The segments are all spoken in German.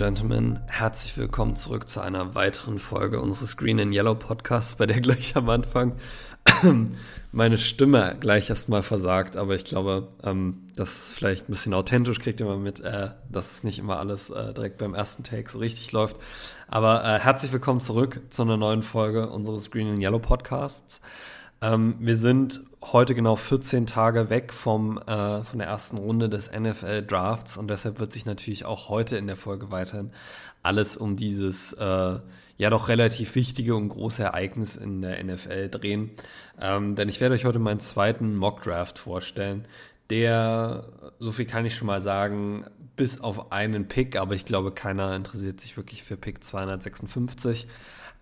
Gentlemen, herzlich willkommen zurück zu einer weiteren Folge unseres Green and Yellow Podcasts, bei der gleich am Anfang meine Stimme gleich erstmal versagt, aber ich glaube, ähm, das ist vielleicht ein bisschen authentisch, kriegt ihr mal mit, äh, dass es nicht immer alles äh, direkt beim ersten Take so richtig läuft. Aber äh, herzlich willkommen zurück zu einer neuen Folge unseres Green and Yellow Podcasts. Ähm, wir sind heute genau 14 Tage weg vom, äh, von der ersten Runde des NFL Drafts und deshalb wird sich natürlich auch heute in der Folge weiterhin alles um dieses äh, ja doch relativ wichtige und große Ereignis in der NFL drehen. Ähm, denn ich werde euch heute meinen zweiten Mock Draft vorstellen, der, so viel kann ich schon mal sagen, bis auf einen Pick, aber ich glaube, keiner interessiert sich wirklich für Pick 256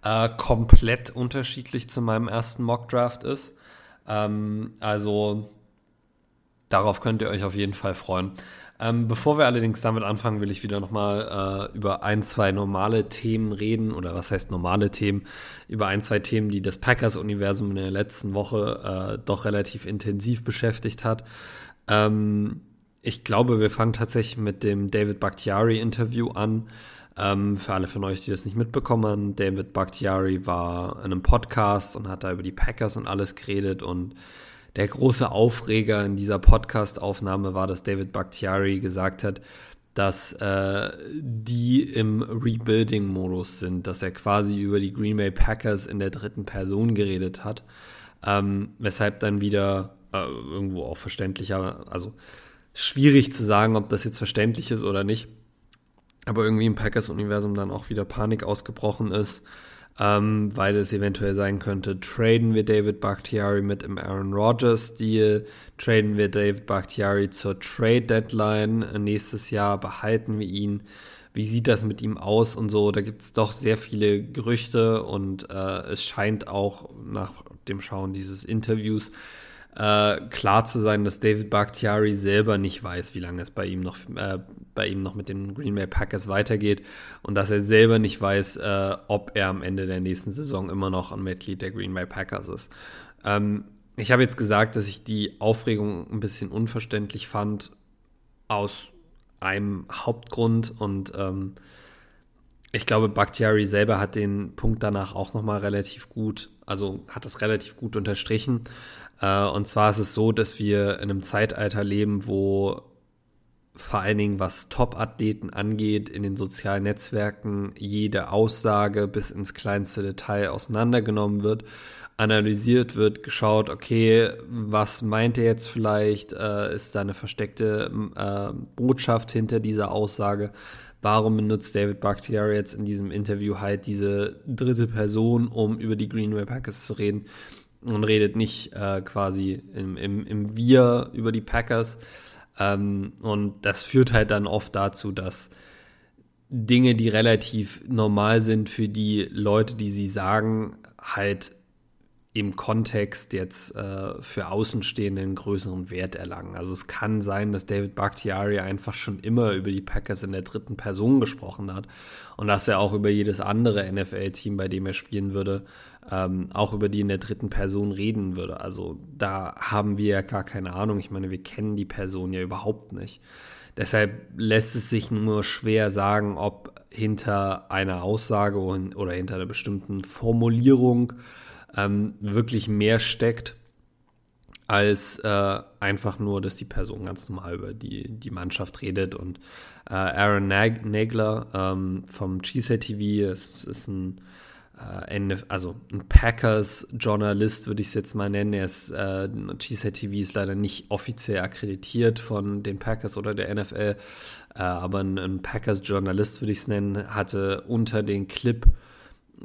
äh, komplett unterschiedlich zu meinem ersten Mock-Draft ist. Ähm, also darauf könnt ihr euch auf jeden Fall freuen. Ähm, bevor wir allerdings damit anfangen, will ich wieder nochmal äh, über ein, zwei normale Themen reden, oder was heißt normale Themen, über ein, zwei Themen, die das Packers-Universum in der letzten Woche äh, doch relativ intensiv beschäftigt hat. Ähm, ich glaube, wir fangen tatsächlich mit dem David Bakhtiari-Interview an. Ähm, für alle von euch, die das nicht mitbekommen haben, David Bakhtiari war in einem Podcast und hat da über die Packers und alles geredet und der große Aufreger in dieser Podcast-Aufnahme war, dass David Bakhtiari gesagt hat, dass äh, die im Rebuilding-Modus sind, dass er quasi über die Green Bay Packers in der dritten Person geredet hat, ähm, weshalb dann wieder äh, irgendwo auch verständlicher, also schwierig zu sagen, ob das jetzt verständlich ist oder nicht, aber irgendwie im Packers-Universum dann auch wieder Panik ausgebrochen ist, ähm, weil es eventuell sein könnte, traden wir David Bakhtiari mit im Aaron Rodgers-Deal, traden wir David Bakhtiari zur Trade-Deadline nächstes Jahr, behalten wir ihn, wie sieht das mit ihm aus und so, da gibt es doch sehr viele Gerüchte und äh, es scheint auch nach dem Schauen dieses Interviews äh, klar zu sein, dass David Bakhtiari selber nicht weiß, wie lange es bei ihm noch, äh, bei ihm noch mit den Green Bay Packers weitergeht und dass er selber nicht weiß, äh, ob er am Ende der nächsten Saison immer noch ein Mitglied der Green Bay Packers ist. Ähm, ich habe jetzt gesagt, dass ich die Aufregung ein bisschen unverständlich fand aus einem Hauptgrund und ähm, ich glaube, Bakhtiari selber hat den Punkt danach auch nochmal relativ gut, also hat das relativ gut unterstrichen. Äh, und zwar ist es so, dass wir in einem Zeitalter leben, wo vor allen Dingen was Top-Athleten angeht, in den sozialen Netzwerken jede Aussage bis ins kleinste Detail auseinandergenommen wird, analysiert wird, geschaut, okay, was meint er jetzt vielleicht? Äh, ist da eine versteckte äh, Botschaft hinter dieser Aussage? Warum benutzt David Bakhtiari jetzt in diesem Interview halt diese dritte Person, um über die Green Bay Packers zu reden? Und redet nicht äh, quasi im, im, im Wir über die Packers. Ähm, und das führt halt dann oft dazu, dass Dinge, die relativ normal sind für die Leute, die sie sagen, halt im Kontext jetzt äh, für Außenstehende einen größeren Wert erlangen. Also es kann sein, dass David Bakhtiari einfach schon immer über die Packers in der dritten Person gesprochen hat und dass er auch über jedes andere NFL-Team, bei dem er spielen würde, ähm, auch über die in der dritten Person reden würde. Also da haben wir ja gar keine Ahnung. Ich meine, wir kennen die Person ja überhaupt nicht. Deshalb lässt es sich nur schwer sagen, ob hinter einer Aussage oder hinter einer bestimmten Formulierung ähm, wirklich mehr steckt, als äh, einfach nur, dass die Person ganz normal über die, die Mannschaft redet. Und äh, Aaron Nag Nagler ähm, vom Cheesehead TV ist, ist ein also ein Packers-Journalist würde ich es jetzt mal nennen. Er ist, äh, Cheesehead TV ist leider nicht offiziell akkreditiert von den Packers oder der NFL, äh, aber ein, ein Packers-Journalist würde ich es nennen, hatte unter den Clip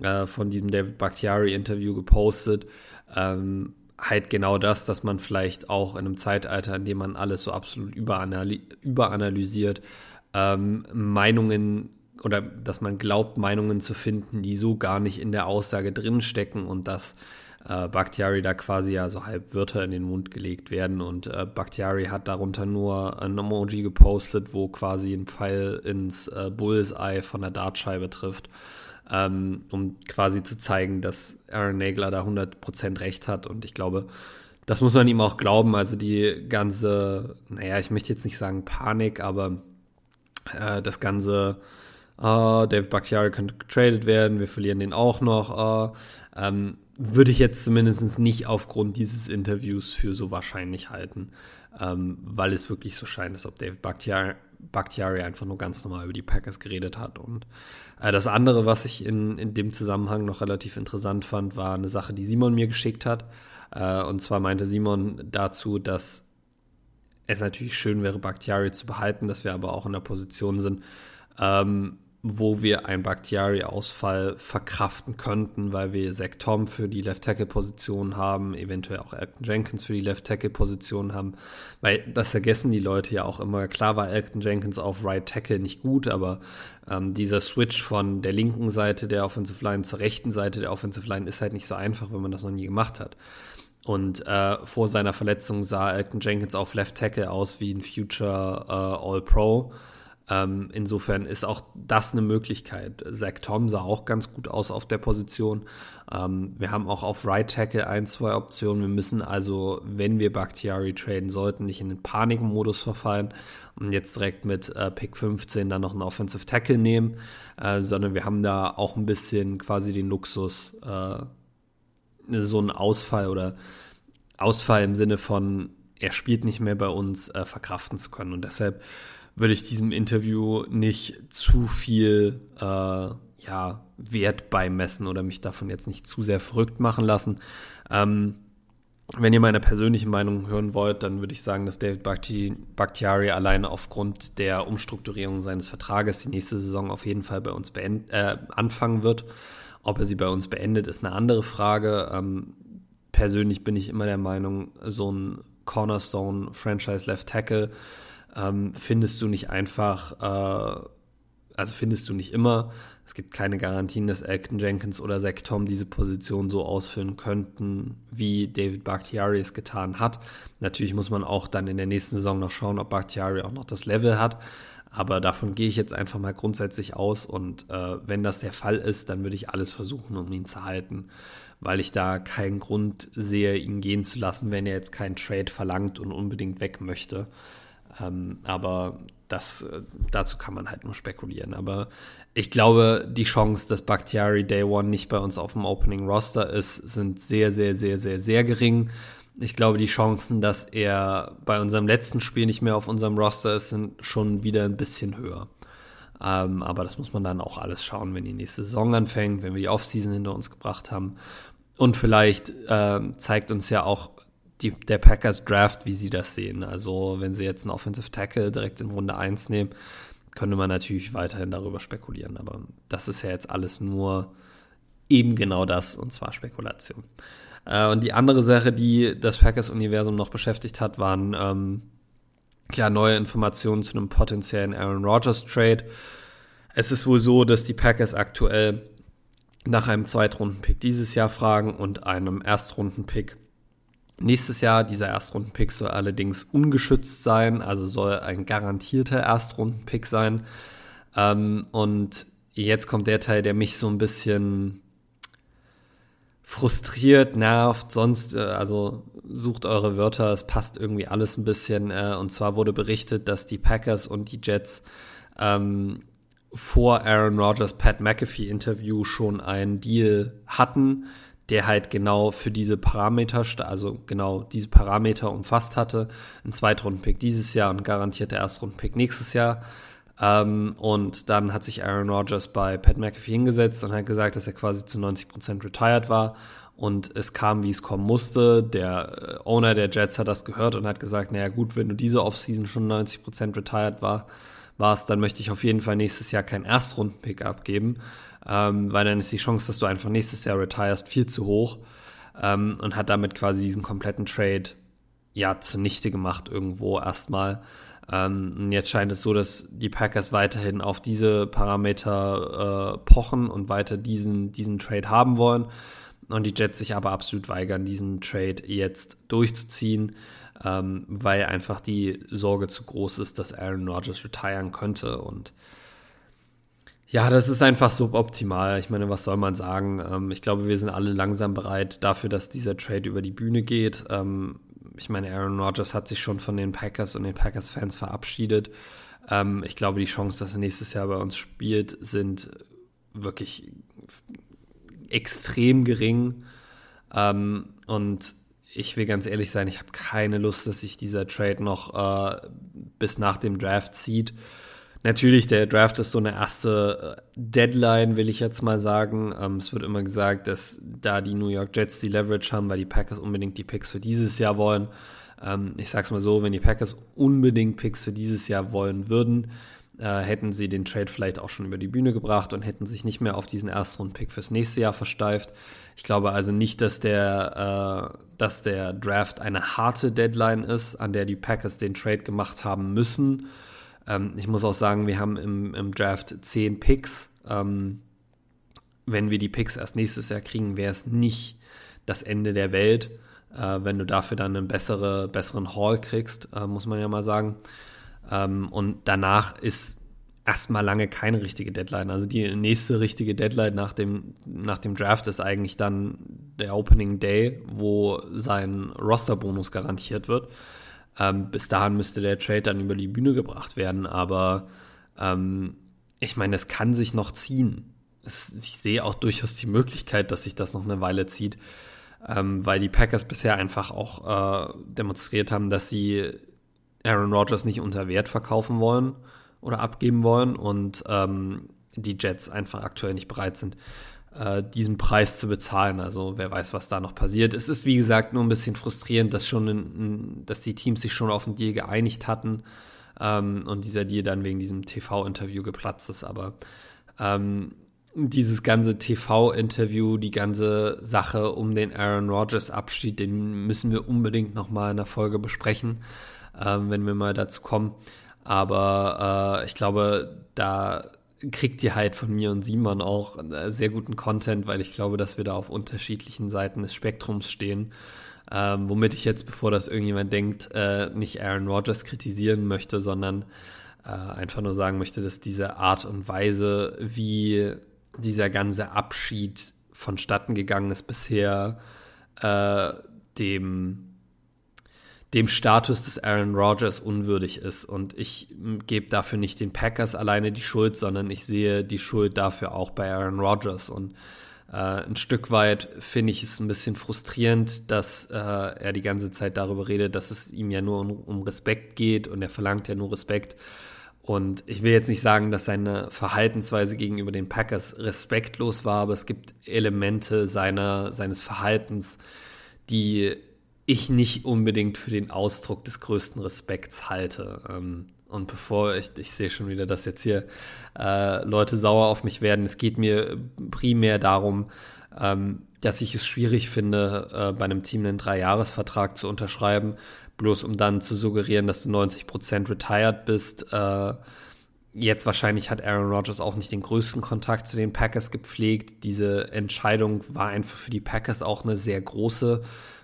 äh, von diesem David Bakhtiari-Interview gepostet. Ähm, halt genau das, dass man vielleicht auch in einem Zeitalter, in dem man alles so absolut überanaly überanalysiert, ähm, Meinungen oder dass man glaubt, Meinungen zu finden, die so gar nicht in der Aussage drinstecken und dass äh, Bakhtiari da quasi ja so halb Wörter in den Mund gelegt werden und äh, Bakhtiari hat darunter nur ein Emoji gepostet, wo quasi ein Pfeil ins äh, Bullseye von der Dartscheibe trifft ähm, um quasi zu zeigen, dass Aaron Nagler da 100% recht hat. Und ich glaube, das muss man ihm auch glauben. Also die ganze, naja, ich möchte jetzt nicht sagen Panik, aber äh, das ganze uh, David Bakhtiari könnte getradet werden, wir verlieren den auch noch. Uh, ähm, würde ich jetzt zumindest nicht aufgrund dieses Interviews für so wahrscheinlich halten, ähm, weil es wirklich so scheint, als ob David Bakhtiari, Bakhtiari einfach nur ganz normal über die Packers geredet hat. Und äh, das andere, was ich in, in dem Zusammenhang noch relativ interessant fand, war eine Sache, die Simon mir geschickt hat. Äh, und zwar meinte Simon dazu, dass es natürlich schön wäre, Bakhtiari zu behalten, dass wir aber auch in der Position sind, ähm, wo wir einen Bakhtiari-Ausfall verkraften könnten, weil wir Zach Tom für die Left-Tackle-Position haben, eventuell auch Elton Jenkins für die Left-Tackle-Position haben, weil das vergessen die Leute ja auch immer. Klar war Elton Jenkins auf Right-Tackle nicht gut, aber ähm, dieser Switch von der linken Seite der Offensive Line zur rechten Seite der Offensive Line ist halt nicht so einfach, wenn man das noch nie gemacht hat. Und äh, vor seiner Verletzung sah Elton Jenkins auf Left Tackle aus wie ein Future äh, All-Pro. Ähm, insofern ist auch das eine Möglichkeit. Zach Tom sah auch ganz gut aus auf der Position. Ähm, wir haben auch auf Right Tackle ein, zwei Optionen. Wir müssen also, wenn wir Bakhtiari traden sollten, nicht in den Panikmodus verfallen und jetzt direkt mit äh, Pick 15 dann noch einen Offensive Tackle nehmen, äh, sondern wir haben da auch ein bisschen quasi den Luxus, äh, so einen Ausfall oder Ausfall im Sinne von, er spielt nicht mehr bei uns, äh, verkraften zu können. Und deshalb würde ich diesem Interview nicht zu viel äh, ja, Wert beimessen oder mich davon jetzt nicht zu sehr verrückt machen lassen. Ähm, wenn ihr meine persönliche Meinung hören wollt, dann würde ich sagen, dass David Bakhtiari alleine aufgrund der Umstrukturierung seines Vertrages die nächste Saison auf jeden Fall bei uns äh, anfangen wird. Ob er sie bei uns beendet, ist eine andere Frage. Ähm, persönlich bin ich immer der Meinung, so ein Cornerstone Franchise Left Tackle ähm, findest du nicht einfach, äh, also findest du nicht immer. Es gibt keine Garantien, dass Elton Jenkins oder Zach Tom diese Position so ausfüllen könnten, wie David Bakhtiari es getan hat. Natürlich muss man auch dann in der nächsten Saison noch schauen, ob Bakhtiari auch noch das Level hat. Aber davon gehe ich jetzt einfach mal grundsätzlich aus. Und äh, wenn das der Fall ist, dann würde ich alles versuchen, um ihn zu halten, weil ich da keinen Grund sehe, ihn gehen zu lassen, wenn er jetzt keinen Trade verlangt und unbedingt weg möchte. Ähm, aber das, äh, dazu kann man halt nur spekulieren. Aber ich glaube, die Chance, dass Bakhtiari Day One nicht bei uns auf dem Opening Roster ist, sind sehr, sehr, sehr, sehr, sehr gering. Ich glaube, die Chancen, dass er bei unserem letzten Spiel nicht mehr auf unserem Roster ist, sind schon wieder ein bisschen höher. Ähm, aber das muss man dann auch alles schauen, wenn die nächste Saison anfängt, wenn wir die Offseason hinter uns gebracht haben. Und vielleicht äh, zeigt uns ja auch die, der Packers Draft, wie sie das sehen. Also wenn sie jetzt einen Offensive Tackle direkt in Runde 1 nehmen, könnte man natürlich weiterhin darüber spekulieren. Aber das ist ja jetzt alles nur eben genau das, und zwar Spekulation. Äh, und die andere Sache, die das Packers-Universum noch beschäftigt hat, waren ähm, ja, neue Informationen zu einem potenziellen Aaron Rodgers-Trade. Es ist wohl so, dass die Packers aktuell nach einem Zweitrunden-Pick dieses Jahr fragen und einem Erstrunden-Pick Nächstes Jahr, dieser Erstrunden-Pick soll allerdings ungeschützt sein, also soll ein garantierter Erstrunden-Pick sein. Ähm, und jetzt kommt der Teil, der mich so ein bisschen frustriert, nervt, sonst, äh, also sucht eure Wörter, es passt irgendwie alles ein bisschen. Äh, und zwar wurde berichtet, dass die Packers und die Jets ähm, vor Aaron Rodgers Pat McAfee Interview schon einen Deal hatten, der halt genau für diese Parameter, also genau diese Parameter umfasst hatte. Ein Zweitrunden-Pick dieses Jahr und garantierte Erstrunden-Pick nächstes Jahr. Ähm, und dann hat sich Aaron Rodgers bei Pat McAfee hingesetzt und hat gesagt, dass er quasi zu 90% retired war. Und es kam, wie es kommen musste. Der äh, Owner der Jets hat das gehört und hat gesagt, naja gut, wenn du diese Offseason schon 90% retired war, warst, dann möchte ich auf jeden Fall nächstes Jahr keinen Erstrunden-Pick abgeben ähm, weil dann ist die Chance, dass du einfach nächstes Jahr retirest, viel zu hoch ähm, und hat damit quasi diesen kompletten Trade ja zunichte gemacht irgendwo erstmal. Ähm, und jetzt scheint es so, dass die Packers weiterhin auf diese Parameter äh, pochen und weiter diesen, diesen Trade haben wollen. Und die Jets sich aber absolut weigern, diesen Trade jetzt durchzuziehen, ähm, weil einfach die Sorge zu groß ist, dass Aaron Rodgers retiren könnte. Und ja, das ist einfach suboptimal. Ich meine, was soll man sagen? Ähm, ich glaube, wir sind alle langsam bereit dafür, dass dieser Trade über die Bühne geht. Ähm, ich meine, Aaron Rodgers hat sich schon von den Packers und den Packers-Fans verabschiedet. Ähm, ich glaube, die Chancen, dass er nächstes Jahr bei uns spielt, sind wirklich extrem gering. Ähm, und ich will ganz ehrlich sein, ich habe keine Lust, dass sich dieser Trade noch äh, bis nach dem Draft zieht. Natürlich, der Draft ist so eine erste äh, Deadline, will ich jetzt mal sagen. Ähm, es wird immer gesagt, dass da die New York Jets die Leverage haben, weil die Packers unbedingt die Picks für dieses Jahr wollen. Ähm, ich sag's mal so, wenn die Packers unbedingt Picks für dieses Jahr wollen würden, äh, hätten sie den Trade vielleicht auch schon über die Bühne gebracht und hätten sich nicht mehr auf diesen Erstrunden-Pick fürs nächste Jahr versteift. Ich glaube also nicht, dass der, äh, dass der Draft eine harte Deadline ist, an der die Packers den Trade gemacht haben müssen. Ähm, ich muss auch sagen, wir haben im, im Draft zehn Picks. Ähm, wenn wir die Picks erst nächstes Jahr kriegen, wäre es nicht das Ende der Welt, äh, wenn du dafür dann einen bessere, besseren Haul kriegst, äh, muss man ja mal sagen. Ähm, und danach ist erstmal lange keine richtige Deadline. Also die nächste richtige Deadline nach dem, nach dem Draft ist eigentlich dann der Opening Day, wo sein Roster-Bonus garantiert wird. Ähm, bis dahin müsste der Trade dann über die Bühne gebracht werden, aber ähm, ich meine, es kann sich noch ziehen. Es, ich sehe auch durchaus die Möglichkeit, dass sich das noch eine Weile zieht, ähm, weil die Packers bisher einfach auch äh, demonstriert haben, dass sie Aaron Rodgers nicht unter Wert verkaufen wollen oder abgeben wollen und ähm, die Jets einfach aktuell nicht bereit sind, äh, diesen Preis zu bezahlen. Also wer weiß, was da noch passiert. Es ist wie gesagt nur ein bisschen frustrierend, dass schon, in, dass die Teams sich schon auf den Deal geeinigt hatten ähm, und dieser Deal dann wegen diesem TV-Interview geplatzt ist. Aber ähm, dieses ganze TV-Interview, die ganze Sache um den Aaron Rodgers-Abschied, den müssen wir unbedingt noch mal in der Folge besprechen ähm, wenn wir mal dazu kommen. Aber äh, ich glaube, da kriegt ihr halt von mir und Simon auch äh, sehr guten Content, weil ich glaube, dass wir da auf unterschiedlichen Seiten des Spektrums stehen. Ähm, womit ich jetzt, bevor das irgendjemand denkt, äh, nicht Aaron Rodgers kritisieren möchte, sondern äh, einfach nur sagen möchte, dass diese Art und Weise, wie dieser ganze Abschied vonstatten gegangen ist bisher, äh, dem dem Status des Aaron Rodgers unwürdig ist. Und ich gebe dafür nicht den Packers alleine die Schuld, sondern ich sehe die Schuld dafür auch bei Aaron Rodgers. Und äh, ein Stück weit finde ich es ein bisschen frustrierend, dass äh, er die ganze Zeit darüber redet, dass es ihm ja nur um, um Respekt geht und er verlangt ja nur Respekt. Und ich will jetzt nicht sagen, dass seine Verhaltensweise gegenüber den Packers respektlos war, aber es gibt Elemente seiner, seines Verhaltens, die ich nicht unbedingt für den Ausdruck des größten Respekts halte. Ähm, und bevor ich, ich sehe schon wieder, dass jetzt hier äh, Leute sauer auf mich werden, es geht mir primär darum, ähm, dass ich es schwierig finde, äh, bei einem Team einen Dreijahresvertrag zu unterschreiben, bloß um dann zu suggerieren, dass du 90% retired bist. Äh, jetzt wahrscheinlich hat Aaron Rodgers auch nicht den größten Kontakt zu den Packers gepflegt. Diese Entscheidung war einfach für die Packers auch eine sehr große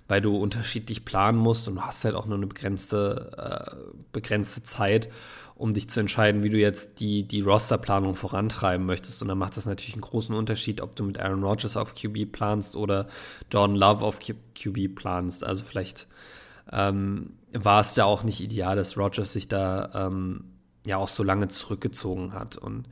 weil du unterschiedlich planen musst und du hast halt auch nur eine begrenzte, äh, begrenzte Zeit, um dich zu entscheiden, wie du jetzt die, die Rosterplanung vorantreiben möchtest. Und dann macht das natürlich einen großen Unterschied, ob du mit Aaron Rodgers auf QB planst oder Jordan Love auf QB planst. Also vielleicht ähm, war es da auch nicht ideal, dass Rodgers sich da ähm, ja auch so lange zurückgezogen hat. Und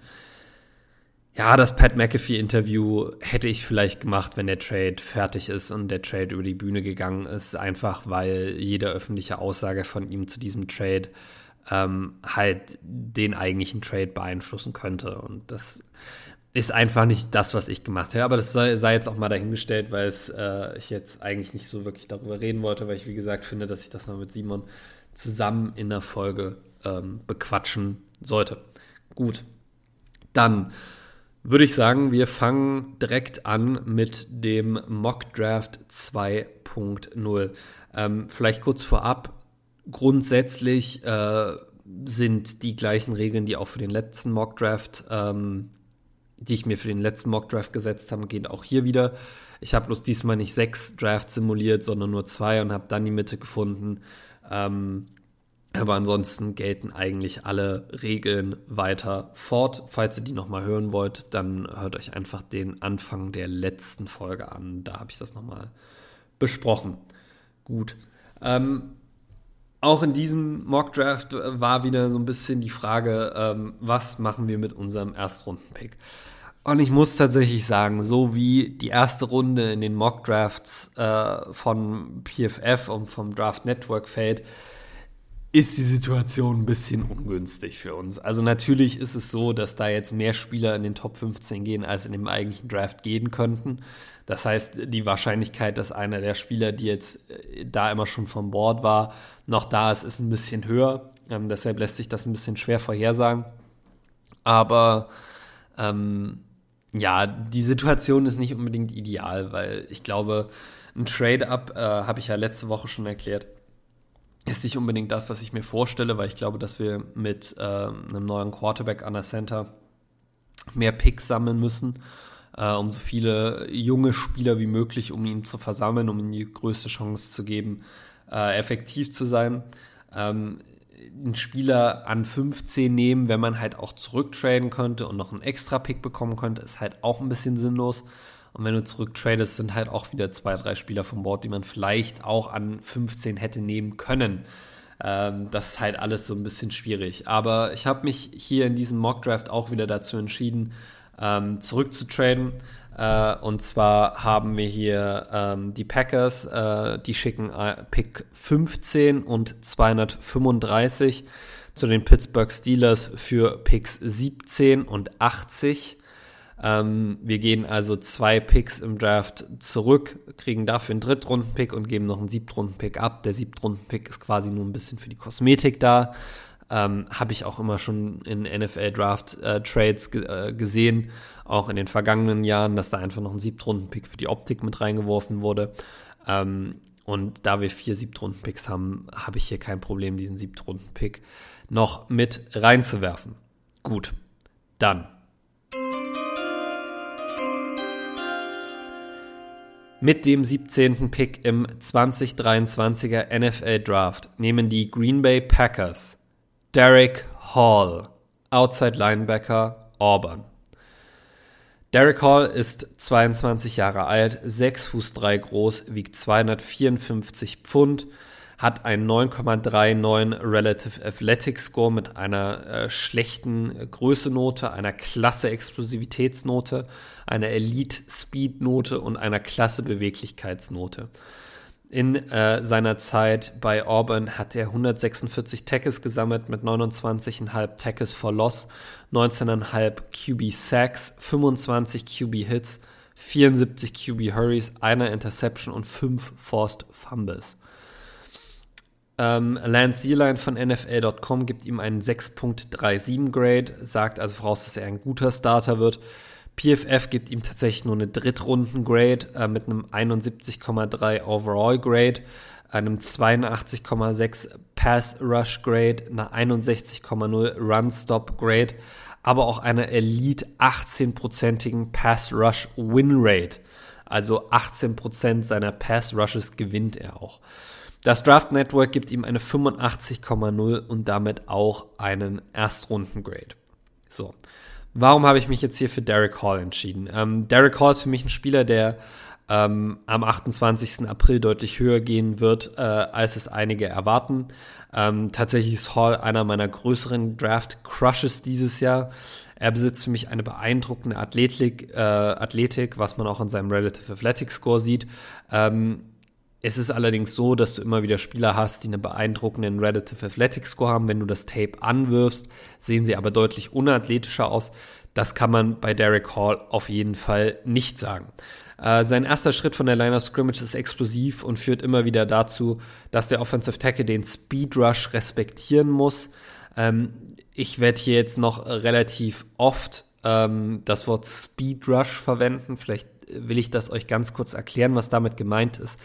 ja, das Pat McAfee-Interview hätte ich vielleicht gemacht, wenn der Trade fertig ist und der Trade über die Bühne gegangen ist, einfach weil jede öffentliche Aussage von ihm zu diesem Trade ähm, halt den eigentlichen Trade beeinflussen könnte. Und das ist einfach nicht das, was ich gemacht hätte. Aber das sei, sei jetzt auch mal dahingestellt, weil es, äh, ich jetzt eigentlich nicht so wirklich darüber reden wollte, weil ich, wie gesagt, finde, dass ich das mal mit Simon zusammen in der Folge ähm, bequatschen sollte. Gut, dann würde ich sagen, wir fangen direkt an mit dem Mock Draft 2.0. Ähm, vielleicht kurz vorab. Grundsätzlich äh, sind die gleichen Regeln, die auch für den letzten Mock Draft, ähm, die ich mir für den letzten Mock Draft gesetzt habe, gehen auch hier wieder. Ich habe bloß diesmal nicht sechs Drafts simuliert, sondern nur zwei und habe dann die Mitte gefunden. Ähm, aber ansonsten gelten eigentlich alle Regeln weiter fort. Falls ihr die nochmal hören wollt, dann hört euch einfach den Anfang der letzten Folge an. Da habe ich das nochmal besprochen. Gut. Ähm, auch in diesem Mock Draft war wieder so ein bisschen die Frage, ähm, was machen wir mit unserem Erstrunden-Pick? Und ich muss tatsächlich sagen, so wie die erste Runde in den Mock Drafts äh, von PFF und vom Draft Network fällt, ist die Situation ein bisschen ungünstig für uns. Also natürlich ist es so, dass da jetzt mehr Spieler in den Top 15 gehen, als in dem eigentlichen Draft gehen könnten. Das heißt, die Wahrscheinlichkeit, dass einer der Spieler, die jetzt äh, da immer schon vom Board war, noch da ist, ist ein bisschen höher. Ähm, deshalb lässt sich das ein bisschen schwer vorhersagen. Aber ähm, ja, die Situation ist nicht unbedingt ideal, weil ich glaube, ein Trade-up, äh, habe ich ja letzte Woche schon erklärt, ist nicht unbedingt das, was ich mir vorstelle, weil ich glaube, dass wir mit äh, einem neuen Quarterback an der Center mehr Picks sammeln müssen äh, um so viele junge Spieler wie möglich, um ihn zu versammeln, um ihm die größte Chance zu geben, äh, effektiv zu sein. Ähm, einen Spieler an 15 nehmen, wenn man halt auch zurücktraden könnte und noch einen extra Pick bekommen könnte, ist halt auch ein bisschen sinnlos. Und wenn du zurücktradest, sind halt auch wieder zwei, drei Spieler vom Board, die man vielleicht auch an 15 hätte nehmen können. Ähm, das ist halt alles so ein bisschen schwierig. Aber ich habe mich hier in diesem Mock Draft auch wieder dazu entschieden, ähm, zurückzutraden. Äh, und zwar haben wir hier ähm, die Packers, äh, die schicken äh, Pick 15 und 235 zu den Pittsburgh Steelers für Picks 17 und 80. Ähm, wir gehen also zwei Picks im Draft zurück, kriegen dafür einen Drittrunden-Pick und geben noch einen Siebtrunden-Pick ab. Der Siebtrunden-Pick ist quasi nur ein bisschen für die Kosmetik da. Ähm, Habe ich auch immer schon in NFL-Draft-Trades äh, gesehen, auch in den vergangenen Jahren, dass da einfach noch ein Siebtrunden-Pick für die Optik mit reingeworfen wurde. Ähm, und da wir vier Siebtrunden-Picks haben, habe ich hier kein Problem, diesen Siebtrunden-Pick noch mit reinzuwerfen. Gut, dann. Mit dem 17. Pick im 2023er NFL Draft nehmen die Green Bay Packers Derek Hall, Outside Linebacker, Auburn. Derek Hall ist 22 Jahre alt, 6 Fuß 3 groß, wiegt 254 Pfund, hat einen 9,39 Relative Athletic Score mit einer äh, schlechten Größenote, einer klasse Explosivitätsnote, einer Elite Speed Note und einer klasse Beweglichkeitsnote. In äh, seiner Zeit bei Auburn hat er 146 Tackles gesammelt mit 29,5 Tackles for Loss, 19,5 QB Sacks, 25 QB Hits, 74 QB Hurries, einer Interception und 5 Forced Fumbles. Ähm, Lance Zierlein von NFL.com gibt ihm einen 6.37 Grade, sagt also voraus, dass er ein guter Starter wird. PFF gibt ihm tatsächlich nur eine Drittrunden-Grade äh, mit einem 71,3 Overall-Grade, einem 82,6 Pass-Rush-Grade, einer 61,0 Run-Stop-Grade, aber auch einer Elite 18-prozentigen Pass-Rush-Win-Rate. Also 18% seiner Pass-Rushes gewinnt er auch. Das Draft Network gibt ihm eine 85,0 und damit auch einen Erstrunden-Grade. So. Warum habe ich mich jetzt hier für Derek Hall entschieden? Ähm, Derek Hall ist für mich ein Spieler, der ähm, am 28. April deutlich höher gehen wird, äh, als es einige erwarten. Ähm, tatsächlich ist Hall einer meiner größeren Draft-Crushes dieses Jahr. Er besitzt für mich eine beeindruckende Athletik, äh, Athletik, was man auch in seinem Relative Athletic Score sieht. Ähm, es ist allerdings so, dass du immer wieder Spieler hast, die einen beeindruckenden Relative Athletic Score haben. Wenn du das Tape anwirfst, sehen sie aber deutlich unathletischer aus. Das kann man bei Derek Hall auf jeden Fall nicht sagen. Äh, sein erster Schritt von der Line of Scrimmage ist explosiv und führt immer wieder dazu, dass der Offensive Tackle den Speed Rush respektieren muss. Ähm, ich werde hier jetzt noch relativ oft ähm, das Wort Speed Rush verwenden. Vielleicht will ich das euch ganz kurz erklären, was damit gemeint ist.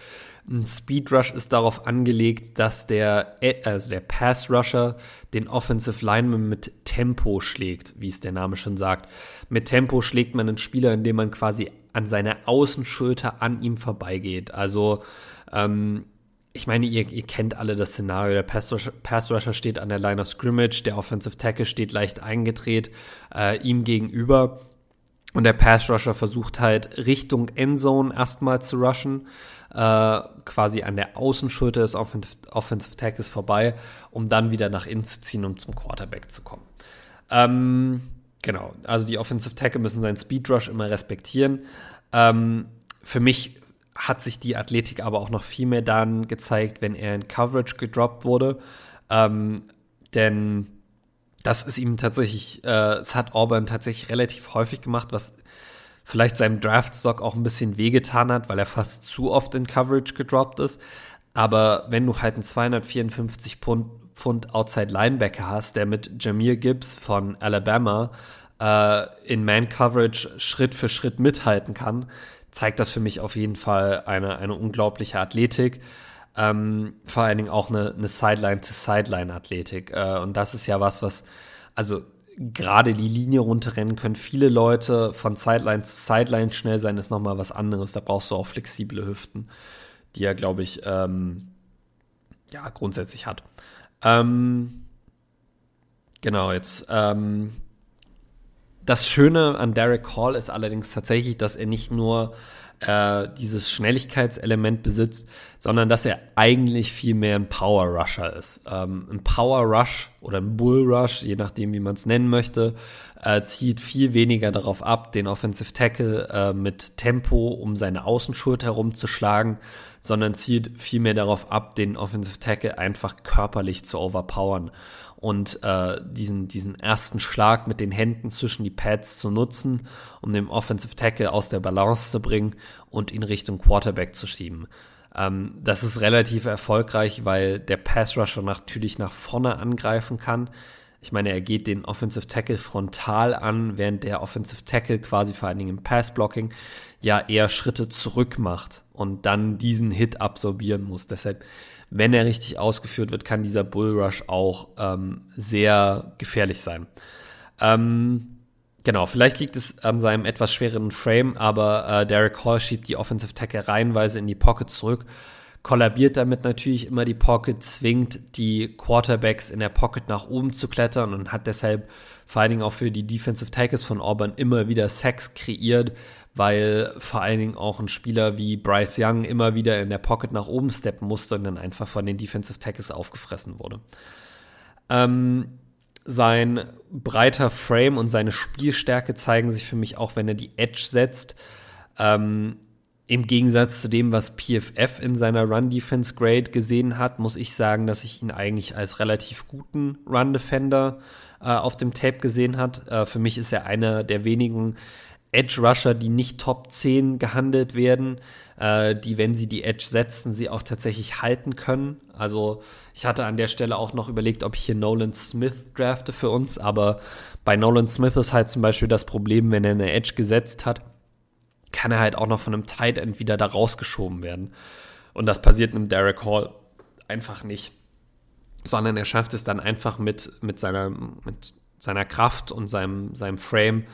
Ein Speed Rush ist darauf angelegt, dass der, also der Pass Rusher den Offensive Lineman mit Tempo schlägt, wie es der Name schon sagt. Mit Tempo schlägt man einen Spieler, indem man quasi an seiner Außenschulter an ihm vorbeigeht. Also, ähm, ich meine, ihr, ihr kennt alle das Szenario. Der Pass Rusher, Pass Rusher steht an der Line of Scrimmage, der Offensive Tackle steht leicht eingedreht äh, ihm gegenüber Und der Pass Rusher versucht halt Richtung Endzone erstmal zu rushen, äh, quasi an der Außenschulter des Offensive, Offensive Tackles vorbei, um dann wieder nach innen zu ziehen, um zum Quarterback zu kommen. Ähm, genau, also die Offensive Tackle müssen seinen Speed Rush immer respektieren. Ähm, für mich hat sich die Athletik aber auch noch viel mehr dann gezeigt, wenn er in Coverage gedroppt wurde. Ähm, denn das ist ihm tatsächlich, äh, hat Auburn tatsächlich relativ häufig gemacht, was vielleicht seinem Draftstock auch ein bisschen wehgetan hat, weil er fast zu oft in Coverage gedroppt ist. Aber wenn du halt einen 254 Pfund, Pfund Outside Linebacker hast, der mit Jameer Gibbs von Alabama äh, in Man Coverage Schritt für Schritt mithalten kann, zeigt das für mich auf jeden Fall eine, eine unglaubliche Athletik. Ähm, vor allen Dingen auch eine, eine Sideline-to-Sideline-Athletik. Äh, und das ist ja was, was, also gerade die Linie runterrennen können viele Leute von Sideline zu Sideline schnell sein, ist nochmal was anderes. Da brauchst du auch flexible Hüften, die er, glaube ich, ähm, ja, grundsätzlich hat. Ähm, genau, jetzt. Ähm, das Schöne an Derek Hall ist allerdings tatsächlich, dass er nicht nur äh, dieses Schnelligkeitselement besitzt, sondern dass er eigentlich viel mehr ein Power Rusher ist. Ähm, ein Power Rush oder ein Bull Rush, je nachdem, wie man es nennen möchte, äh, zieht viel weniger darauf ab, den Offensive Tackle äh, mit Tempo um seine Außenschulter herumzuschlagen, sondern zielt viel mehr darauf ab, den Offensive Tackle einfach körperlich zu overpowern und äh, diesen, diesen ersten Schlag mit den Händen zwischen die Pads zu nutzen, um den Offensive Tackle aus der Balance zu bringen und ihn Richtung Quarterback zu schieben. Ähm, das ist relativ erfolgreich, weil der Pass Rusher natürlich nach vorne angreifen kann. Ich meine, er geht den Offensive Tackle frontal an, während der Offensive Tackle quasi vor allen Dingen im Pass Blocking ja eher Schritte zurück macht und dann diesen Hit absorbieren muss. Deshalb wenn er richtig ausgeführt wird, kann dieser Bullrush auch ähm, sehr gefährlich sein. Ähm, genau, vielleicht liegt es an seinem etwas schwereren Frame, aber äh, Derek Hall schiebt die Offensive Tackle reihenweise in die Pocket zurück, kollabiert damit natürlich immer die Pocket, zwingt die Quarterbacks in der Pocket nach oben zu klettern und hat deshalb vor allen Dingen auch für die Defensive Tackles von Auburn immer wieder Sacks kreiert, weil vor allen Dingen auch ein Spieler wie Bryce Young immer wieder in der Pocket nach oben steppen musste und dann einfach von den Defensive Tackles aufgefressen wurde. Ähm, sein breiter Frame und seine Spielstärke zeigen sich für mich auch, wenn er die Edge setzt. Ähm, Im Gegensatz zu dem, was PFF in seiner Run-Defense Grade gesehen hat, muss ich sagen, dass ich ihn eigentlich als relativ guten Run-Defender äh, auf dem Tape gesehen hat. Äh, für mich ist er einer der wenigen Edge Rusher, die nicht Top 10 gehandelt werden, äh, die, wenn sie die Edge setzen, sie auch tatsächlich halten können. Also ich hatte an der Stelle auch noch überlegt, ob ich hier Nolan Smith drafte für uns, aber bei Nolan Smith ist halt zum Beispiel das Problem, wenn er eine Edge gesetzt hat, kann er halt auch noch von einem Tight End wieder da rausgeschoben werden. Und das passiert einem Derek Hall einfach nicht. Sondern er schafft es dann einfach mit, mit, seiner, mit seiner Kraft und seinem, seinem Frame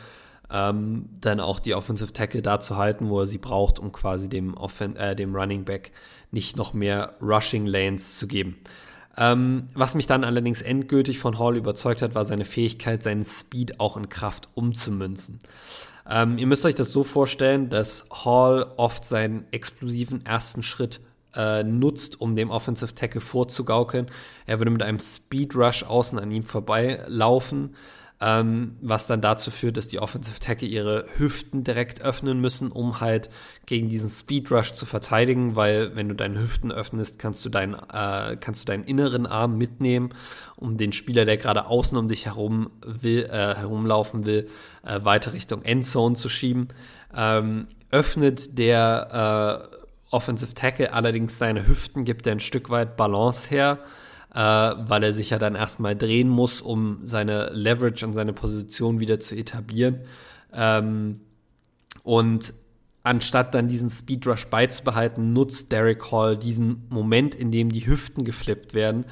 ähm, dann auch die Offensive Tackle da zu halten, wo er sie braucht, um quasi dem, Offen äh, dem Running Back nicht noch mehr Rushing Lanes zu geben. Ähm, was mich dann allerdings endgültig von Hall überzeugt hat, war seine Fähigkeit, seinen Speed auch in Kraft umzumünzen. Ähm, ihr müsst euch das so vorstellen, dass Hall oft seinen explosiven ersten Schritt äh, nutzt, um dem Offensive Tackle vorzugaukeln. Er würde mit einem Speed Rush außen an ihm vorbeilaufen, ähm, was dann dazu führt, dass die Offensive Tackle ihre Hüften direkt öffnen müssen, um halt gegen diesen Speed Rush zu verteidigen, weil wenn du deine Hüften öffnest, kannst du deinen, äh, kannst du deinen inneren Arm mitnehmen, um den Spieler, der gerade außen um dich herum will, äh, herumlaufen will, äh, weiter Richtung Endzone zu schieben. Ähm, öffnet der äh, Offensive Tackle allerdings seine Hüften, gibt er ein Stück weit Balance her äh, weil er sich ja dann erstmal drehen muss, um seine Leverage und seine Position wieder zu etablieren. Ähm, und anstatt dann diesen Speed Rush beizubehalten, nutzt Derek Hall diesen Moment, in dem die Hüften geflippt werden,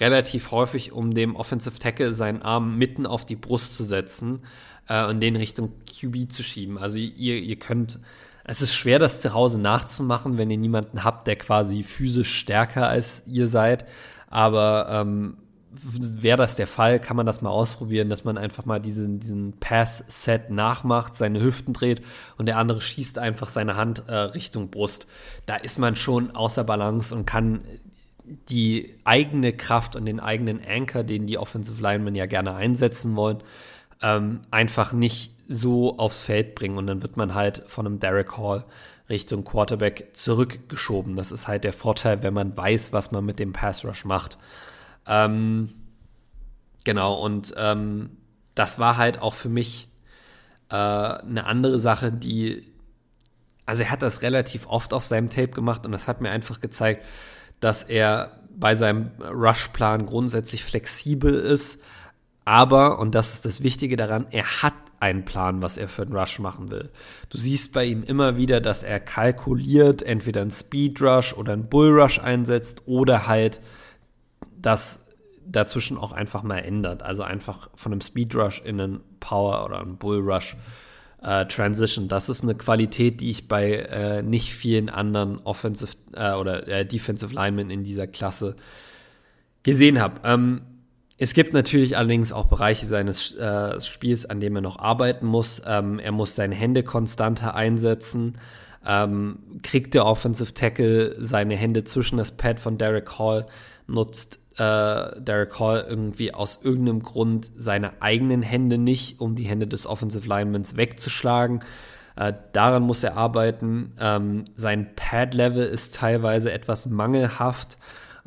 relativ häufig, um dem Offensive Tackle seinen Arm mitten auf die Brust zu setzen äh, und den Richtung QB zu schieben. Also ihr, ihr könnt, es ist schwer, das zu Hause nachzumachen, wenn ihr niemanden habt, der quasi physisch stärker als ihr seid. Aber ähm, wäre das der Fall, kann man das mal ausprobieren, dass man einfach mal diesen, diesen Pass-Set nachmacht, seine Hüften dreht und der andere schießt einfach seine Hand äh, Richtung Brust. Da ist man schon außer Balance und kann die eigene Kraft und den eigenen Anchor, den die Offensive Linemen ja gerne einsetzen wollen, ähm, einfach nicht so aufs Feld bringen. Und dann wird man halt von einem Derek Hall Richtung Quarterback zurückgeschoben. Das ist halt der Vorteil, wenn man weiß, was man mit dem Pass Rush macht. Ähm, genau, und ähm, das war halt auch für mich äh, eine andere Sache, die, also er hat das relativ oft auf seinem Tape gemacht und das hat mir einfach gezeigt, dass er bei seinem Rush-Plan grundsätzlich flexibel ist, aber, und das ist das Wichtige daran, er hat einen Plan, was er für einen Rush machen will. Du siehst bei ihm immer wieder, dass er kalkuliert, entweder einen Speed Rush oder einen Bull Rush einsetzt oder halt das dazwischen auch einfach mal ändert. Also einfach von einem Speed Rush in einen Power oder einen Bull Rush äh, Transition. Das ist eine Qualität, die ich bei äh, nicht vielen anderen Offensive äh, oder äh, Defensive Linemen in dieser Klasse gesehen habe. Ähm, es gibt natürlich allerdings auch Bereiche seines äh, Spiels, an denen er noch arbeiten muss. Ähm, er muss seine Hände konstanter einsetzen. Ähm, kriegt der Offensive Tackle seine Hände zwischen das Pad von Derek Hall, nutzt äh, Derek Hall irgendwie aus irgendeinem Grund seine eigenen Hände nicht, um die Hände des Offensive Linemans wegzuschlagen. Äh, daran muss er arbeiten. Ähm, sein Pad-Level ist teilweise etwas mangelhaft.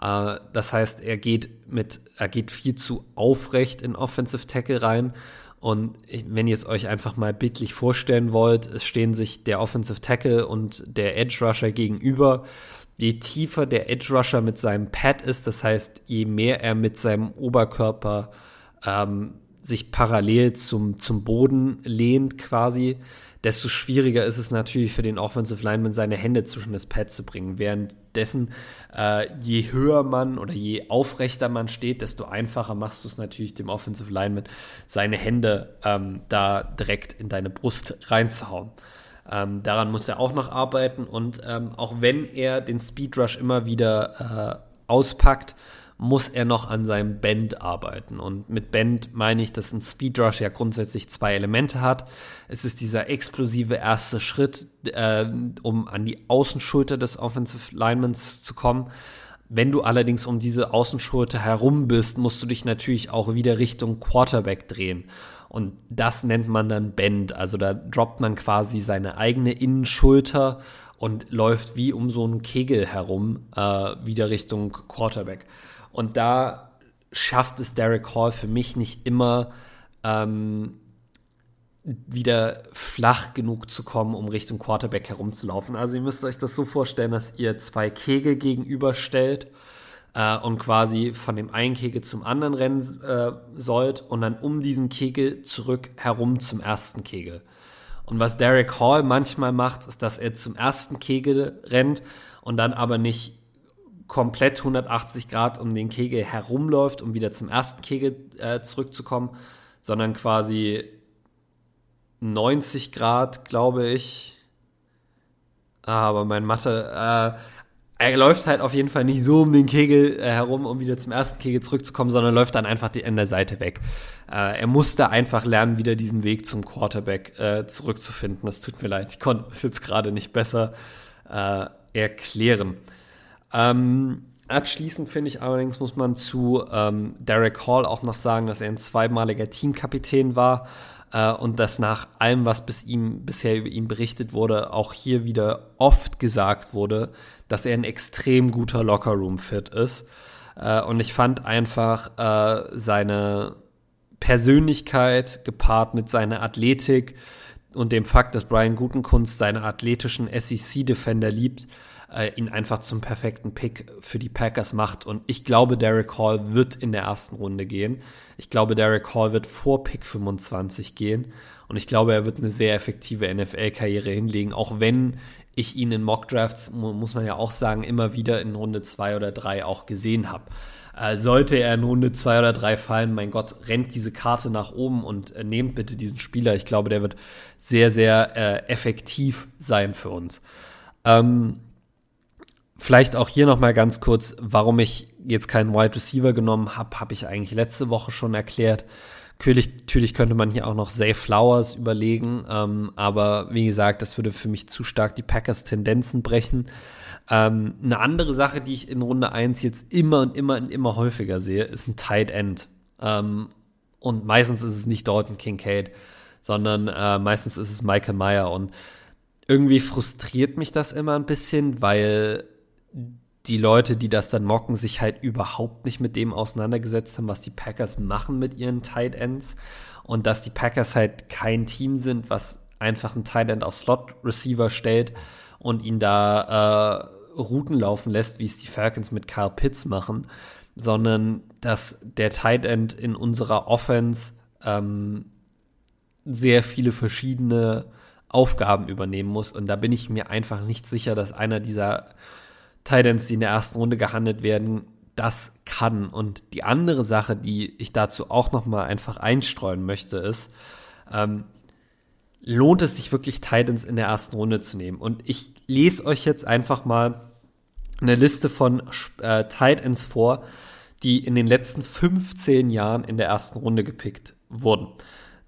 Äh, das heißt, er geht mit, er geht viel zu aufrecht in Offensive Tackle rein. Und wenn ihr es euch einfach mal bildlich vorstellen wollt, es stehen sich der Offensive Tackle und der Edge Rusher gegenüber je tiefer der Edge Rusher mit seinem Pad ist, das heißt, je mehr er mit seinem Oberkörper ähm, sich parallel zum, zum Boden lehnt quasi, desto schwieriger ist es natürlich für den Offensive Lineman, seine Hände zwischen das Pad zu bringen. Währenddessen, äh, je höher man oder je aufrechter man steht, desto einfacher machst du es natürlich dem Offensive Lineman, seine Hände ähm, da direkt in deine Brust reinzuhauen. Ähm, daran muss er auch noch arbeiten und ähm, auch wenn er den Speed Rush immer wieder äh, auspackt, muss er noch an seinem Bend arbeiten. Und mit Bend meine ich, dass ein Speed Rush ja grundsätzlich zwei Elemente hat. Es ist dieser explosive erste Schritt, äh, um an die Außenschulter des Offensive Linemans zu kommen. Wenn du allerdings um diese Außenschulter herum bist, musst du dich natürlich auch wieder Richtung Quarterback drehen. Und das nennt man dann Bend. Also da droppt man quasi seine eigene Innenschulter und läuft wie um so einen Kegel herum äh, wieder Richtung Quarterback. Und da schafft es Derek Hall für mich nicht immer ähm, wieder flach genug zu kommen, um Richtung Quarterback herumzulaufen. Also ihr müsst euch das so vorstellen, dass ihr zwei Kegel gegenüberstellt äh, und quasi von dem einen Kegel zum anderen rennen äh, sollt und dann um diesen Kegel zurück herum zum ersten Kegel. Und was Derek Hall manchmal macht, ist, dass er zum ersten Kegel rennt und dann aber nicht komplett 180 Grad um den Kegel herumläuft, um wieder zum ersten Kegel äh, zurückzukommen, sondern quasi 90 Grad, glaube ich. Aber mein Mathe, äh, er läuft halt auf jeden Fall nicht so um den Kegel äh, herum, um wieder zum ersten Kegel zurückzukommen, sondern läuft dann einfach die, an der Seite weg. Äh, er musste einfach lernen, wieder diesen Weg zum Quarterback äh, zurückzufinden. Das tut mir leid, ich konnte es jetzt gerade nicht besser äh, erklären. Ähm, abschließend finde ich allerdings, muss man zu ähm, Derek Hall auch noch sagen, dass er ein zweimaliger Teamkapitän war äh, und dass nach allem, was bis ihm, bisher über ihn berichtet wurde, auch hier wieder oft gesagt wurde, dass er ein extrem guter Lockerroom-Fit ist. Äh, und ich fand einfach äh, seine Persönlichkeit gepaart mit seiner Athletik und dem Fakt, dass Brian Gutenkunst seine athletischen SEC-Defender liebt, äh, ihn einfach zum perfekten Pick für die Packers macht. Und ich glaube, Derek Hall wird in der ersten Runde gehen. Ich glaube, Derek Hall wird vor Pick 25 gehen. Und ich glaube, er wird eine sehr effektive NFL-Karriere hinlegen, auch wenn ich ihn in Mockdrafts, muss man ja auch sagen, immer wieder in Runde 2 oder 3 auch gesehen habe. Äh, sollte er in Runde 2 oder 3 fallen, mein Gott, rennt diese Karte nach oben und äh, nehmt bitte diesen Spieler. Ich glaube, der wird sehr, sehr äh, effektiv sein für uns. Ähm, vielleicht auch hier noch mal ganz kurz, warum ich jetzt keinen Wide Receiver genommen habe, habe ich eigentlich letzte Woche schon erklärt. Natürlich, natürlich könnte man hier auch noch Zay Flowers überlegen, ähm, aber wie gesagt, das würde für mich zu stark die Packers Tendenzen brechen. Ähm, eine andere Sache, die ich in Runde 1 jetzt immer und immer und immer häufiger sehe, ist ein Tight End. Ähm, und meistens ist es nicht Dalton Kincaid, sondern äh, meistens ist es Michael Meyer. Und irgendwie frustriert mich das immer ein bisschen, weil die Leute, die das dann mocken, sich halt überhaupt nicht mit dem auseinandergesetzt haben, was die Packers machen mit ihren Tight Ends. Und dass die Packers halt kein Team sind, was einfach einen Tight End auf Slot Receiver stellt und ihn da äh, Routen laufen lässt, wie es die Falcons mit Carl Pitts machen, sondern dass der Tight End in unserer Offense ähm, sehr viele verschiedene Aufgaben übernehmen muss. Und da bin ich mir einfach nicht sicher, dass einer dieser Titans, die in der ersten Runde gehandelt werden, das kann. Und die andere Sache, die ich dazu auch noch mal einfach einstreuen möchte, ist, ähm, lohnt es sich wirklich Titans in der ersten Runde zu nehmen? Und ich lese euch jetzt einfach mal eine Liste von äh, Titans vor, die in den letzten 15 Jahren in der ersten Runde gepickt wurden.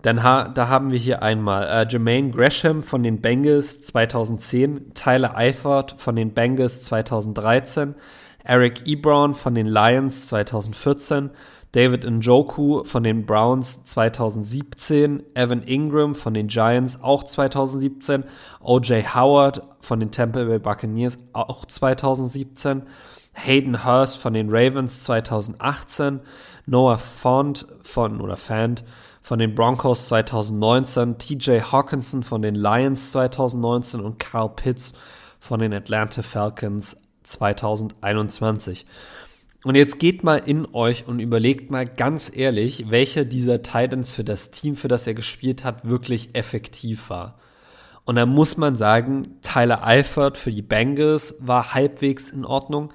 Dann ha da haben wir hier einmal äh, Jermaine Gresham von den Bengals 2010, Tyler Eifert von den Bengals 2013, Eric Ebron von den Lions 2014, David Njoku von den Browns 2017, Evan Ingram von den Giants auch 2017, OJ Howard von den Tampa Bay Buccaneers auch 2017, Hayden Hurst von den Ravens 2018, Noah Font von oder Fant von den Broncos 2019, TJ Hawkinson von den Lions 2019 und Carl Pitts von den Atlanta Falcons 2021. Und jetzt geht mal in euch und überlegt mal ganz ehrlich, welcher dieser Titans für das Team, für das er gespielt hat, wirklich effektiv war. Und da muss man sagen, Tyler Eifert für die Bengals war halbwegs in Ordnung.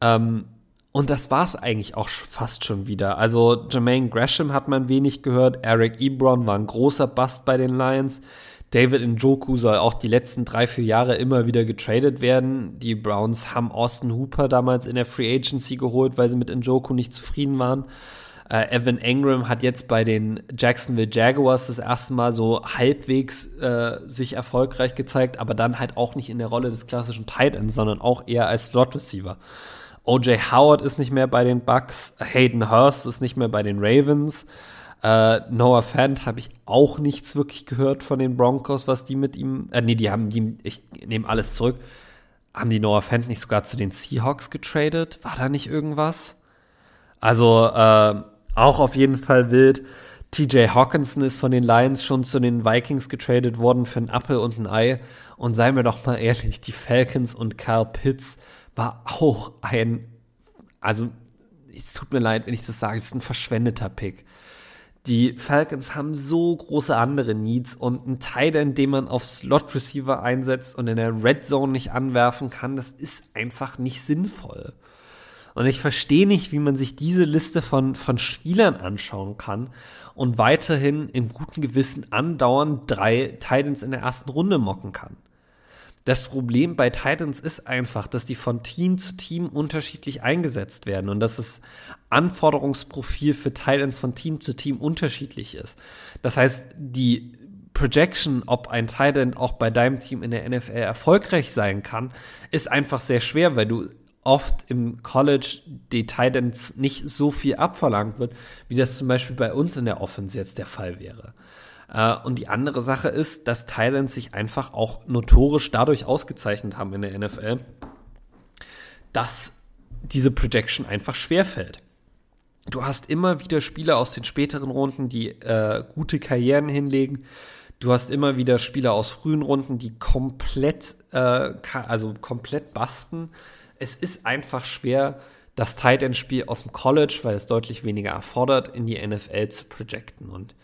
Ähm, und das war es eigentlich auch fast schon wieder. Also Jermaine Gresham hat man wenig gehört. Eric Ebron war ein großer Bust bei den Lions. David Njoku soll auch die letzten drei, vier Jahre immer wieder getradet werden. Die Browns haben Austin Hooper damals in der Free Agency geholt, weil sie mit Njoku nicht zufrieden waren. Äh, Evan Engram hat jetzt bei den Jacksonville Jaguars das erste Mal so halbwegs äh, sich erfolgreich gezeigt, aber dann halt auch nicht in der Rolle des klassischen Tight Ends, sondern auch eher als Slot Receiver. OJ Howard ist nicht mehr bei den Bucks, Hayden Hurst ist nicht mehr bei den Ravens. Äh, Noah Fant habe ich auch nichts wirklich gehört von den Broncos, was die mit ihm. Äh, nee, die haben die, ich nehme alles zurück. Haben die Noah Fant nicht sogar zu den Seahawks getradet? War da nicht irgendwas? Also, äh, auch auf jeden Fall wild. TJ Hawkinson ist von den Lions schon zu den Vikings getradet worden für einen Apfel und ein Ei. Und seien wir doch mal ehrlich, die Falcons und Carl Pitts war auch ein, also es tut mir leid, wenn ich das sage, es ist ein verschwendeter Pick. Die Falcons haben so große andere Needs und ein in dem man auf Slot Receiver einsetzt und in der Red Zone nicht anwerfen kann, das ist einfach nicht sinnvoll. Und ich verstehe nicht, wie man sich diese Liste von, von Spielern anschauen kann und weiterhin im guten Gewissen andauernd drei Titans in der ersten Runde mocken kann. Das Problem bei Titans ist einfach, dass die von Team zu Team unterschiedlich eingesetzt werden und dass das Anforderungsprofil für Titans von Team zu Team unterschiedlich ist. Das heißt, die Projection, ob ein Titan auch bei deinem Team in der NFL erfolgreich sein kann, ist einfach sehr schwer, weil du oft im College die Titans nicht so viel abverlangt wird, wie das zum Beispiel bei uns in der Offense jetzt der Fall wäre. Äh, und die andere Sache ist, dass Thailand sich einfach auch notorisch dadurch ausgezeichnet haben in der NFL, dass diese Projection einfach schwerfällt. Du hast immer wieder Spieler aus den späteren Runden, die äh, gute Karrieren hinlegen. Du hast immer wieder Spieler aus frühen Runden, die komplett, äh, also komplett basten. Es ist einfach schwer, das Tight End Spiel aus dem College, weil es deutlich weniger erfordert, in die NFL zu projecten. Und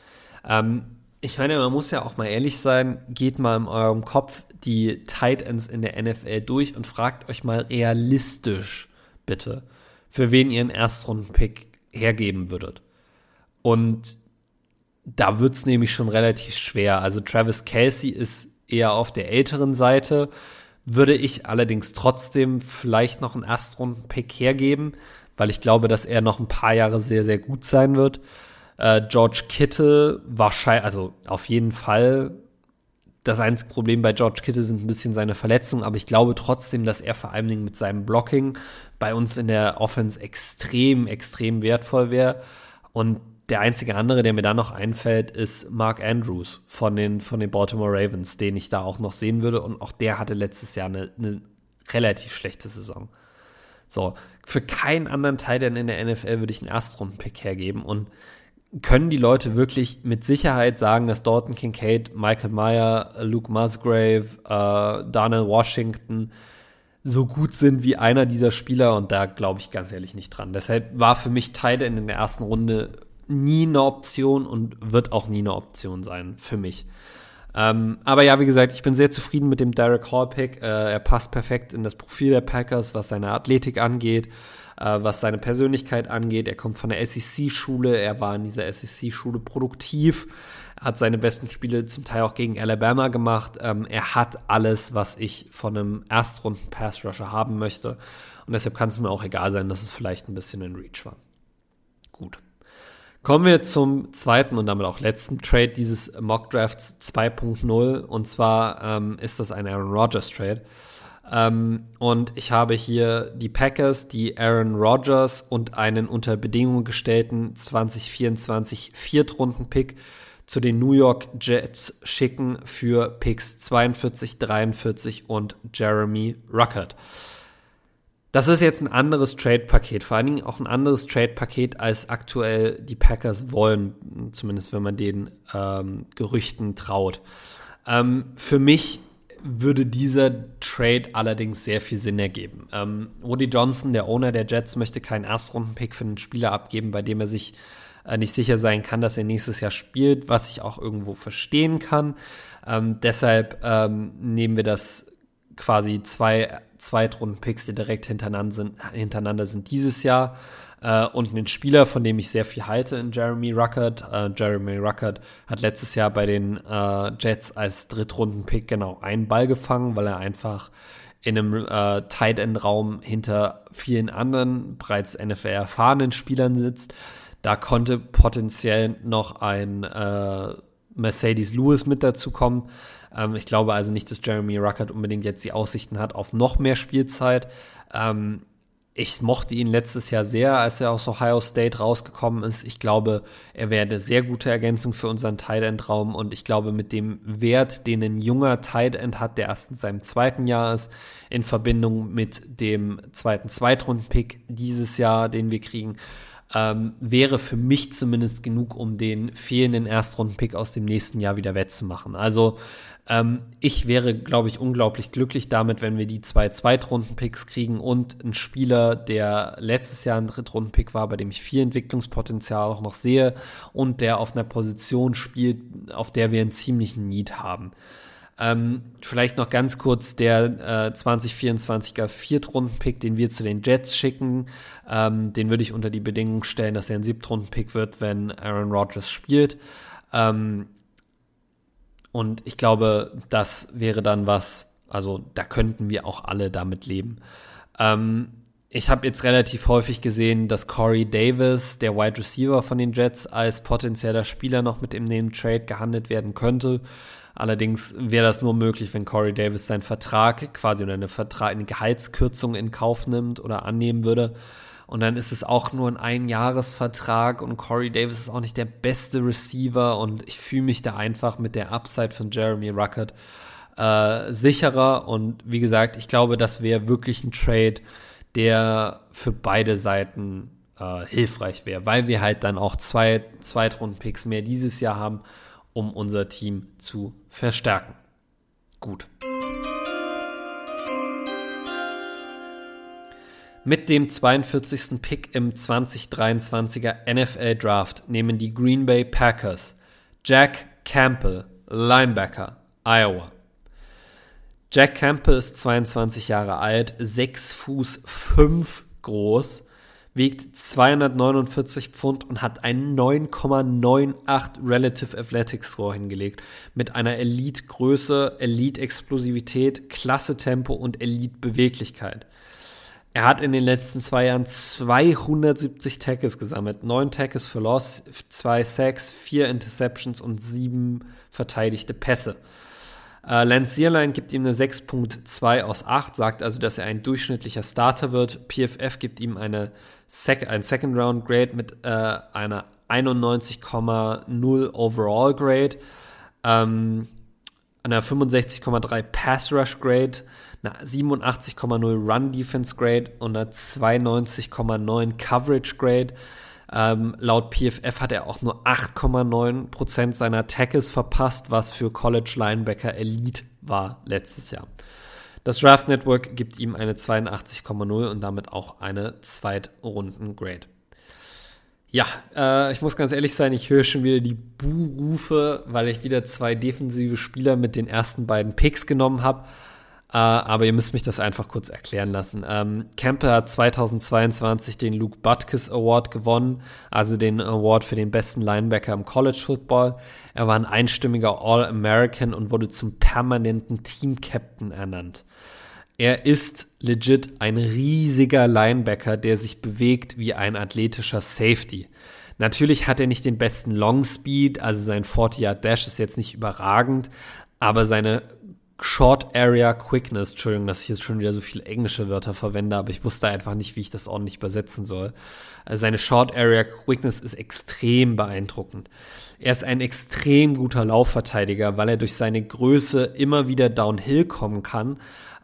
ähm, ich meine, man muss ja auch mal ehrlich sein, geht mal in eurem Kopf die Tight Ends in der NFL durch und fragt euch mal realistisch, bitte, für wen ihr einen Erstrunden-Pick hergeben würdet. Und da wird es nämlich schon relativ schwer. Also Travis Kelsey ist eher auf der älteren Seite, würde ich allerdings trotzdem vielleicht noch einen Erstrunden-Pick hergeben, weil ich glaube, dass er noch ein paar Jahre sehr, sehr gut sein wird. Äh, George Kittle wahrscheinlich, also auf jeden Fall. Das einzige Problem bei George Kittle sind ein bisschen seine Verletzungen, aber ich glaube trotzdem, dass er vor allen Dingen mit seinem Blocking bei uns in der Offense extrem, extrem wertvoll wäre. Und der einzige andere, der mir da noch einfällt, ist Mark Andrews von den, von den Baltimore Ravens, den ich da auch noch sehen würde. Und auch der hatte letztes Jahr eine, eine relativ schlechte Saison. So, für keinen anderen Teil denn in der NFL würde ich einen Erstrunden-Pick hergeben. Und können die Leute wirklich mit Sicherheit sagen, dass Dalton Kincaid, Michael Meyer, Luke Musgrave, äh, Darnell Washington so gut sind wie einer dieser Spieler? Und da glaube ich ganz ehrlich nicht dran. Deshalb war für mich Tight in der ersten Runde nie eine Option und wird auch nie eine Option sein für mich. Ähm, aber ja, wie gesagt, ich bin sehr zufrieden mit dem Derek Hall Pick. Äh, er passt perfekt in das Profil der Packers, was seine Athletik angeht, äh, was seine Persönlichkeit angeht. Er kommt von der SEC-Schule, er war in dieser SEC-Schule produktiv, hat seine besten Spiele zum Teil auch gegen Alabama gemacht. Ähm, er hat alles, was ich von einem Erstrunden-Pass-Rusher haben möchte. Und deshalb kann es mir auch egal sein, dass es vielleicht ein bisschen ein Reach war. Gut. Kommen wir zum zweiten und damit auch letzten Trade dieses Mock Drafts 2.0. Und zwar ähm, ist das ein Aaron Rodgers Trade. Ähm, und ich habe hier die Packers, die Aaron Rodgers und einen unter Bedingungen gestellten 2024 Viertrunden-Pick zu den New York Jets schicken für Picks 42, 43 und Jeremy Ruckert. Das ist jetzt ein anderes Trade-Paket, vor allen Dingen auch ein anderes Trade-Paket, als aktuell die Packers wollen, zumindest wenn man den ähm, Gerüchten traut. Ähm, für mich würde dieser Trade allerdings sehr viel Sinn ergeben. Ähm, Woody Johnson, der Owner der Jets, möchte keinen Erstrunden-Pick für einen Spieler abgeben, bei dem er sich äh, nicht sicher sein kann, dass er nächstes Jahr spielt, was ich auch irgendwo verstehen kann. Ähm, deshalb ähm, nehmen wir das quasi zwei Zweitrunden-Picks, die direkt hintereinander sind, hintereinander sind dieses Jahr. Äh, und einen Spieler, von dem ich sehr viel halte, in Jeremy Ruckert. Äh, Jeremy Ruckert hat letztes Jahr bei den äh, Jets als Drittrunden-Pick genau einen Ball gefangen, weil er einfach in einem äh, Tight End Raum hinter vielen anderen bereits NFL erfahrenen Spielern sitzt. Da konnte potenziell noch ein äh, Mercedes Lewis mit dazu kommen. Ähm, ich glaube also nicht, dass Jeremy Ruckert unbedingt jetzt die Aussichten hat auf noch mehr Spielzeit. Ähm, ich mochte ihn letztes Jahr sehr, als er aus Ohio State rausgekommen ist. Ich glaube, er wäre eine sehr gute Ergänzung für unseren Tight End Raum und ich glaube, mit dem Wert, den ein junger Tight End hat, der erst in seinem zweiten Jahr ist, in Verbindung mit dem zweiten Zweitrunden-Pick dieses Jahr, den wir kriegen, ähm, wäre für mich zumindest genug, um den fehlenden Erstrunden-Pick aus dem nächsten Jahr wieder wettzumachen. Also ähm, ich wäre, glaube ich, unglaublich glücklich damit, wenn wir die zwei Zweitrunden-Picks kriegen und einen Spieler, der letztes Jahr ein Drittrunden-Pick war, bei dem ich viel Entwicklungspotenzial auch noch sehe und der auf einer Position spielt, auf der wir einen ziemlichen Need haben. Ähm, vielleicht noch ganz kurz der äh, 2024er Viertrunden-Pick, den wir zu den Jets schicken. Ähm, den würde ich unter die Bedingung stellen, dass er ein Siebtrunden-Pick wird, wenn Aaron Rodgers spielt. Ähm, und ich glaube, das wäre dann was, also da könnten wir auch alle damit leben. Ähm, ich habe jetzt relativ häufig gesehen, dass Corey Davis, der Wide Receiver von den Jets, als potenzieller Spieler noch mit im dem Trade gehandelt werden könnte. Allerdings wäre das nur möglich, wenn Corey Davis seinen Vertrag quasi oder eine, Vertrag, eine Gehaltskürzung in Kauf nimmt oder annehmen würde. Und dann ist es auch nur ein Einjahresvertrag und Corey Davis ist auch nicht der beste Receiver und ich fühle mich da einfach mit der Upside von Jeremy Ruckert äh, sicherer. Und wie gesagt, ich glaube, das wäre wirklich ein Trade, der für beide Seiten äh, hilfreich wäre, weil wir halt dann auch zwei Zweitrunden-Picks mehr dieses Jahr haben, um unser Team zu verstärken. Gut. Mit dem 42. Pick im 2023er NFL Draft nehmen die Green Bay Packers Jack Campbell, Linebacker, Iowa. Jack Campbell ist 22 Jahre alt, 6 Fuß 5 groß, wiegt 249 Pfund und hat einen 9,98 Relative Athletic Score hingelegt mit einer Elite-Größe, Elite-Explosivität, Klasse-Tempo und Elite-Beweglichkeit. Er hat in den letzten zwei Jahren 270 Tackles gesammelt. Neun Tackles für Loss, zwei Sacks, vier Interceptions und sieben verteidigte Pässe. Äh, Lance Zierlein gibt ihm eine 6.2 aus 8, sagt also, dass er ein durchschnittlicher Starter wird. PFF gibt ihm eine Sec ein Second Round Grade mit äh, einer 91,0 Overall Grade, ähm, einer 65,3 Pass Rush Grade, einer 87,0 Run Defense Grade und einer 92,9 Coverage Grade. Ähm, laut PFF hat er auch nur 8,9% seiner Tackles verpasst, was für College Linebacker Elite war letztes Jahr. Das Draft Network gibt ihm eine 82,0 und damit auch eine Zweitrunden-Grade. Ja, äh, ich muss ganz ehrlich sein, ich höre schon wieder die Buhrufe, weil ich wieder zwei defensive Spieler mit den ersten beiden Picks genommen habe. Äh, aber ihr müsst mich das einfach kurz erklären lassen. Ähm, Campbell hat 2022 den Luke Butkus Award gewonnen, also den Award für den besten Linebacker im College Football. Er war ein einstimmiger All-American und wurde zum permanenten Team-Captain ernannt. Er ist legit ein riesiger Linebacker, der sich bewegt wie ein athletischer Safety. Natürlich hat er nicht den besten Long Speed, also sein 40-Yard-Dash ist jetzt nicht überragend, aber seine Short Area Quickness, Entschuldigung, dass ich jetzt schon wieder so viele englische Wörter verwende, aber ich wusste einfach nicht, wie ich das ordentlich übersetzen soll. Also seine Short Area Quickness ist extrem beeindruckend. Er ist ein extrem guter Laufverteidiger, weil er durch seine Größe immer wieder downhill kommen kann,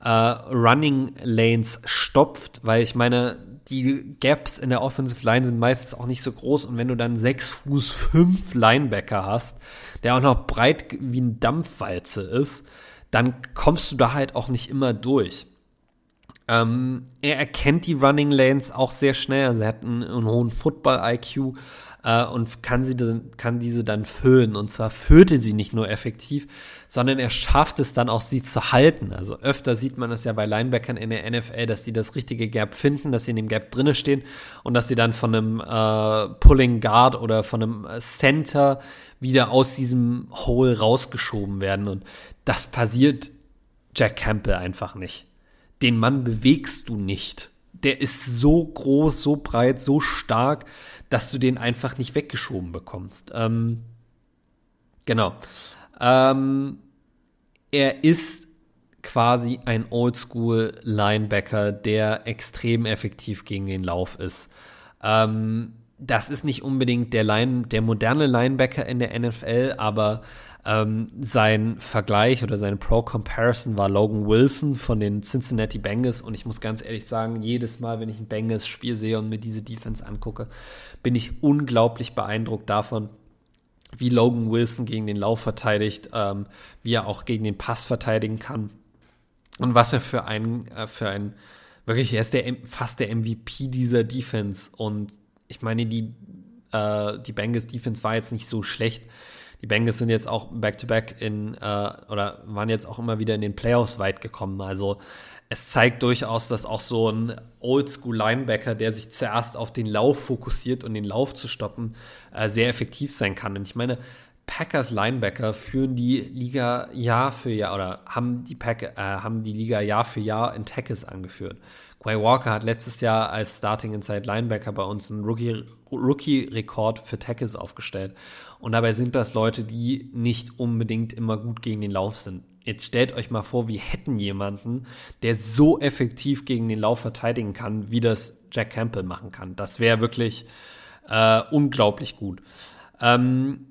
äh, Running Lanes stopft, weil ich meine, die Gaps in der Offensive Line sind meistens auch nicht so groß und wenn du dann 6 Fuß 5 Linebacker hast, der auch noch breit wie ein Dampfwalze ist, dann kommst du da halt auch nicht immer durch. Ähm, er erkennt die Running Lanes auch sehr schnell, also er hat einen, einen hohen Football-IQ äh, und kann, sie, kann diese dann füllen. Und zwar füllt er sie nicht nur effektiv, sondern er schafft es dann auch, sie zu halten. Also öfter sieht man das ja bei Linebackern in der NFL, dass die das richtige Gap finden, dass sie in dem Gap drinne stehen und dass sie dann von einem äh, Pulling Guard oder von einem Center wieder aus diesem Hole rausgeschoben werden. Und das passiert Jack Campbell einfach nicht. Den Mann bewegst du nicht. Der ist so groß, so breit, so stark, dass du den einfach nicht weggeschoben bekommst. Ähm, genau. Ähm, er ist quasi ein Oldschool-Linebacker, der extrem effektiv gegen den Lauf ist. Ähm, das ist nicht unbedingt der, Line, der moderne Linebacker in der NFL, aber ähm, sein Vergleich oder seine Pro-Comparison war Logan Wilson von den Cincinnati Bengals. Und ich muss ganz ehrlich sagen, jedes Mal, wenn ich ein Bengals-Spiel sehe und mir diese Defense angucke, bin ich unglaublich beeindruckt davon, wie Logan Wilson gegen den Lauf verteidigt, ähm, wie er auch gegen den Pass verteidigen kann und was er für ein, äh, für ein wirklich, er ist der, fast der MVP dieser Defense. Und ich meine, die, äh, die Bengals Defense war jetzt nicht so schlecht, die Bengals sind jetzt auch back-to-back -back in, äh, oder waren jetzt auch immer wieder in den Playoffs weit gekommen. Also es zeigt durchaus, dass auch so ein Oldschool-Linebacker, der sich zuerst auf den Lauf fokussiert und den Lauf zu stoppen, äh, sehr effektiv sein kann. Und ich meine, Packers Linebacker führen die Liga Jahr für Jahr oder haben die, Pack, äh, haben die Liga Jahr für Jahr in Tackles angeführt. Quay Walker hat letztes Jahr als Starting Inside Linebacker bei uns einen Rookie-Rekord für Tackles aufgestellt. Und dabei sind das Leute, die nicht unbedingt immer gut gegen den Lauf sind. Jetzt stellt euch mal vor, wir hätten jemanden, der so effektiv gegen den Lauf verteidigen kann, wie das Jack Campbell machen kann. Das wäre wirklich äh, unglaublich gut. Ähm,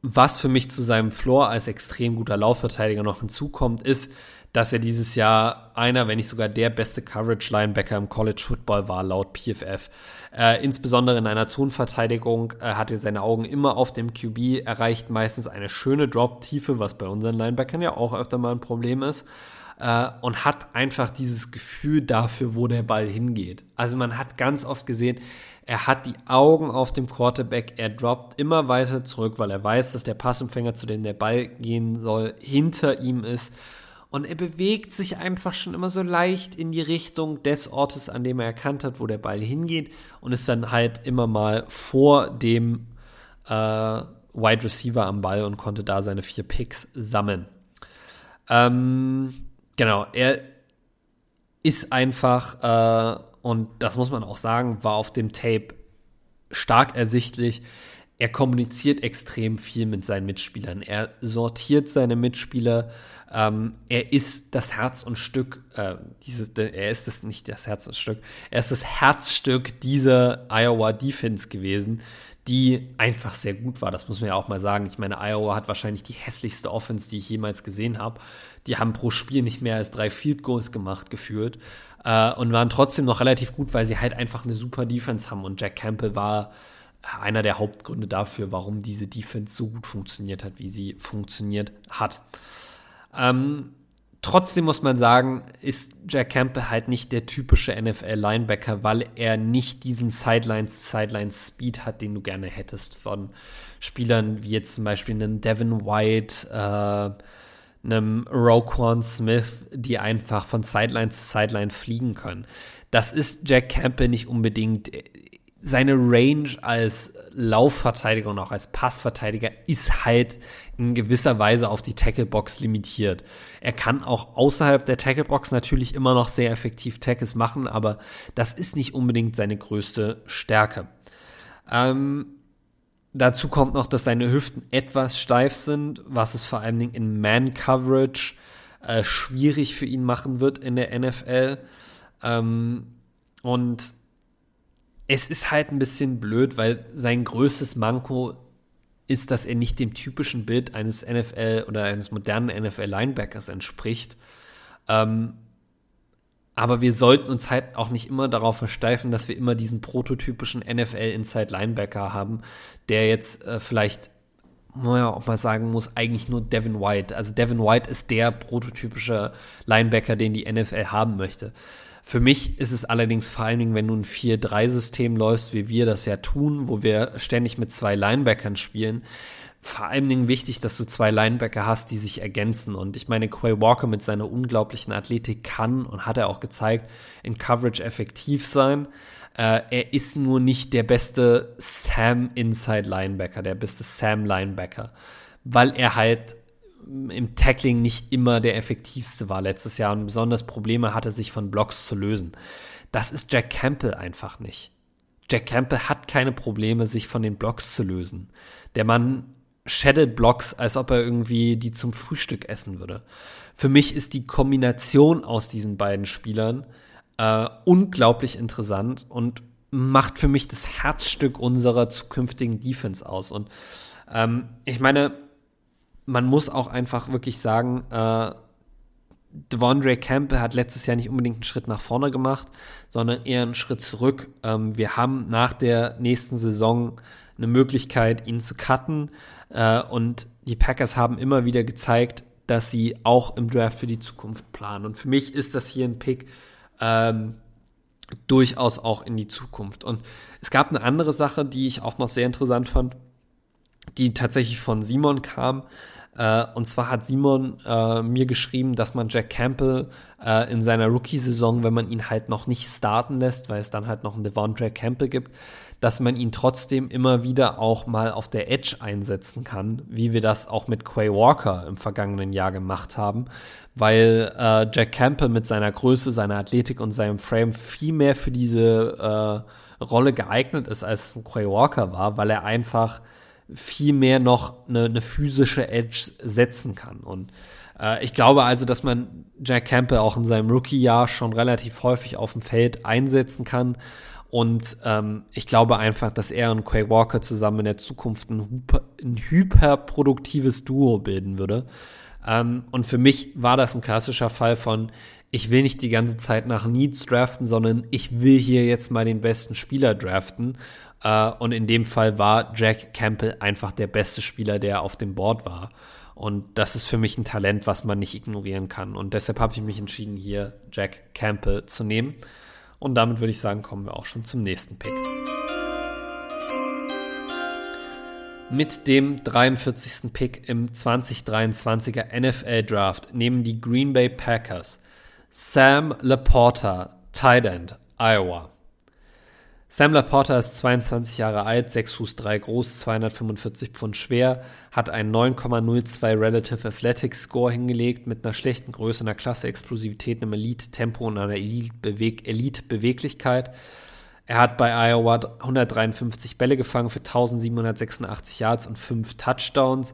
was für mich zu seinem Floor als extrem guter Laufverteidiger noch hinzukommt, ist, dass er dieses Jahr einer, wenn nicht sogar der beste Coverage-Linebacker im College Football war, laut PFF. Äh, insbesondere in einer Zonenverteidigung äh, hat er seine Augen immer auf dem QB, erreicht meistens eine schöne Drop-Tiefe, was bei unseren Linebackern ja auch öfter mal ein Problem ist. Äh, und hat einfach dieses Gefühl dafür, wo der Ball hingeht. Also man hat ganz oft gesehen, er hat die Augen auf dem Quarterback, er droppt immer weiter zurück, weil er weiß, dass der Passempfänger, zu dem der Ball gehen soll, hinter ihm ist. Und er bewegt sich einfach schon immer so leicht in die Richtung des Ortes, an dem er erkannt hat, wo der Ball hingeht und ist dann halt immer mal vor dem äh, Wide Receiver am Ball und konnte da seine vier Picks sammeln. Ähm, genau, er ist einfach, äh, und das muss man auch sagen, war auf dem Tape stark ersichtlich, er kommuniziert extrem viel mit seinen Mitspielern. Er sortiert seine Mitspieler. Ähm, er ist das Herz und Stück, äh, dieses, er ist das nicht das Herz und Stück, er ist das Herzstück dieser Iowa Defense gewesen, die einfach sehr gut war. Das muss man ja auch mal sagen. Ich meine, Iowa hat wahrscheinlich die hässlichste Offense, die ich jemals gesehen habe. Die haben pro Spiel nicht mehr als drei Field Goals gemacht, geführt. Äh, und waren trotzdem noch relativ gut, weil sie halt einfach eine super Defense haben. Und Jack Campbell war einer der Hauptgründe dafür, warum diese Defense so gut funktioniert hat, wie sie funktioniert hat. Ähm, trotzdem muss man sagen, ist Jack Campbell halt nicht der typische NFL-Linebacker, weil er nicht diesen Sidelines-Sidelines-Speed hat, den du gerne hättest von Spielern wie jetzt zum Beispiel einen Devin White, äh, einem Roquan Smith, die einfach von Sideline zu Sideline fliegen können. Das ist Jack Campbell nicht unbedingt seine Range als Laufverteidiger und auch als Passverteidiger ist halt in gewisser Weise auf die Tacklebox limitiert. Er kann auch außerhalb der Tacklebox natürlich immer noch sehr effektiv Tackles machen, aber das ist nicht unbedingt seine größte Stärke. Ähm, dazu kommt noch, dass seine Hüften etwas steif sind, was es vor allen Dingen in Man-Coverage äh, schwierig für ihn machen wird in der NFL. Ähm, und es ist halt ein bisschen blöd, weil sein größtes Manko ist, dass er nicht dem typischen Bild eines NFL oder eines modernen NFL-Linebackers entspricht. Ähm, aber wir sollten uns halt auch nicht immer darauf versteifen, dass wir immer diesen prototypischen NFL-Inside-Linebacker haben, der jetzt äh, vielleicht, man ja auch mal sagen muss, eigentlich nur Devin White. Also Devin White ist der prototypische Linebacker, den die NFL haben möchte. Für mich ist es allerdings vor allen Dingen, wenn du ein 4-3-System läufst, wie wir das ja tun, wo wir ständig mit zwei Linebackern spielen, vor allen Dingen wichtig, dass du zwei Linebacker hast, die sich ergänzen. Und ich meine, Quay Walker mit seiner unglaublichen Athletik kann und hat er auch gezeigt, in Coverage effektiv sein. Äh, er ist nur nicht der beste Sam Inside Linebacker, der beste Sam Linebacker, weil er halt im Tackling nicht immer der effektivste war letztes Jahr und besonders Probleme hatte, sich von Blocks zu lösen. Das ist Jack Campbell einfach nicht. Jack Campbell hat keine Probleme, sich von den Blocks zu lösen. Der Mann shaddet Blocks, als ob er irgendwie die zum Frühstück essen würde. Für mich ist die Kombination aus diesen beiden Spielern äh, unglaublich interessant und macht für mich das Herzstück unserer zukünftigen Defense aus. Und ähm, ich meine, man muss auch einfach wirklich sagen, äh, Devondre Campbell hat letztes Jahr nicht unbedingt einen Schritt nach vorne gemacht, sondern eher einen Schritt zurück. Ähm, wir haben nach der nächsten Saison eine Möglichkeit, ihn zu cutten. Äh, und die Packers haben immer wieder gezeigt, dass sie auch im Draft für die Zukunft planen. Und für mich ist das hier ein Pick ähm, durchaus auch in die Zukunft. Und es gab eine andere Sache, die ich auch noch sehr interessant fand, die tatsächlich von Simon kam. Äh, und zwar hat Simon äh, mir geschrieben, dass man Jack Campbell äh, in seiner Rookie-Saison, wenn man ihn halt noch nicht starten lässt, weil es dann halt noch einen Devondre Campbell gibt, dass man ihn trotzdem immer wieder auch mal auf der Edge einsetzen kann, wie wir das auch mit Quay Walker im vergangenen Jahr gemacht haben, weil äh, Jack Campbell mit seiner Größe, seiner Athletik und seinem Frame viel mehr für diese äh, Rolle geeignet ist, als Quay Walker war, weil er einfach viel mehr noch eine, eine physische Edge setzen kann. Und äh, ich glaube also, dass man Jack Campbell auch in seinem Rookie-Jahr schon relativ häufig auf dem Feld einsetzen kann. Und ähm, ich glaube einfach, dass er und Quay Walker zusammen in der Zukunft ein, hyper, ein hyperproduktives Duo bilden würde. Ähm, und für mich war das ein klassischer Fall von, ich will nicht die ganze Zeit nach Needs draften, sondern ich will hier jetzt mal den besten Spieler draften. Äh, und in dem Fall war Jack Campbell einfach der beste Spieler, der auf dem Board war. Und das ist für mich ein Talent, was man nicht ignorieren kann. Und deshalb habe ich mich entschieden, hier Jack Campbell zu nehmen. Und damit würde ich sagen, kommen wir auch schon zum nächsten Pick. Mit dem 43. Pick im 2023er NFL Draft nehmen die Green Bay Packers Sam Laporta, Tight End, Iowa. Sam Laporta ist 22 Jahre alt, 6 Fuß 3 groß, 245 Pfund schwer, hat einen 9,02 Relative Athletic Score hingelegt mit einer schlechten Größe, einer Klasse Explosivität, einem Elite-Tempo und einer Elite-Beweglichkeit. Er hat bei Iowa 153 Bälle gefangen für 1786 Yards und 5 Touchdowns.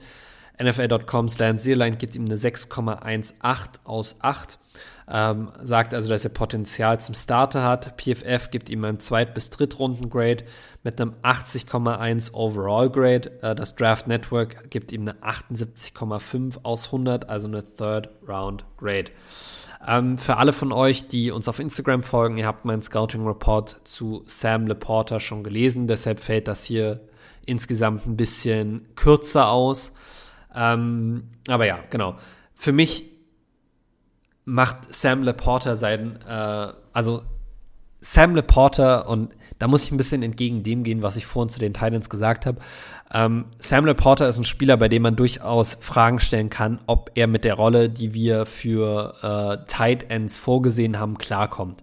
NFL.com's Lance Zierlein gibt ihm eine 6,18 aus 8. Ähm, sagt also, dass er Potenzial zum Starter hat. PFF gibt ihm ein Zweit- bis Drittrunden-Grade mit einem 80,1 Overall-Grade. Äh, das Draft Network gibt ihm eine 78,5 aus 100, also eine Third-Round-Grade. Ähm, für alle von euch, die uns auf Instagram folgen, ihr habt meinen Scouting-Report zu Sam Laporta schon gelesen, deshalb fällt das hier insgesamt ein bisschen kürzer aus. Ähm, aber ja, genau. Für mich macht Sam Laporta sein, äh, also Sam Laporta, und da muss ich ein bisschen entgegen dem gehen, was ich vorhin zu den Titans gesagt habe. Ähm, Sam Laporta ist ein Spieler, bei dem man durchaus Fragen stellen kann, ob er mit der Rolle, die wir für äh, Tight Ends vorgesehen haben, klarkommt.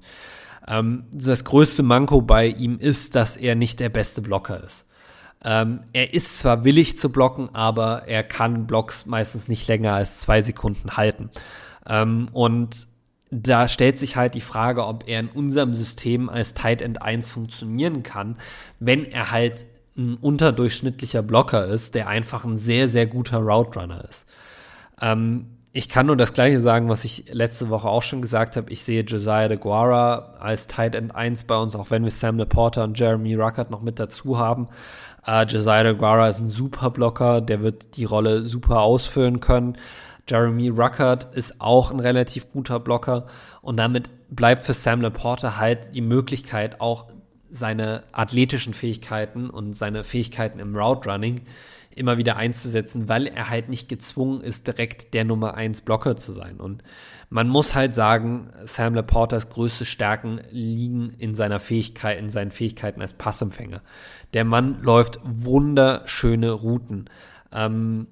Ähm, das größte Manko bei ihm ist, dass er nicht der beste Blocker ist. Ähm, er ist zwar willig zu blocken, aber er kann Blocks meistens nicht länger als zwei Sekunden halten. Ähm, und da stellt sich halt die Frage, ob er in unserem System als Tight End 1 funktionieren kann, wenn er halt ein unterdurchschnittlicher Blocker ist, der einfach ein sehr, sehr guter Route Runner ist. Ähm, ich kann nur das Gleiche sagen, was ich letzte Woche auch schon gesagt habe. Ich sehe Josiah de Guara als Tight End 1 bei uns, auch wenn wir Sam Laporta und Jeremy Ruckert noch mit dazu haben. Uh, Josiah de Guara ist ein super Blocker, der wird die Rolle super ausfüllen können. Jeremy Ruckert ist auch ein relativ guter Blocker und damit bleibt für Sam Laporta halt die Möglichkeit, auch seine athletischen Fähigkeiten und seine Fähigkeiten im Route Running immer wieder einzusetzen, weil er halt nicht gezwungen ist, direkt der Nummer 1 Blocker zu sein. Und man muss halt sagen, Sam Laportas größte Stärken liegen in seiner Fähigkeit, in seinen Fähigkeiten als Passempfänger. Der Mann läuft wunderschöne Routen. Ähm,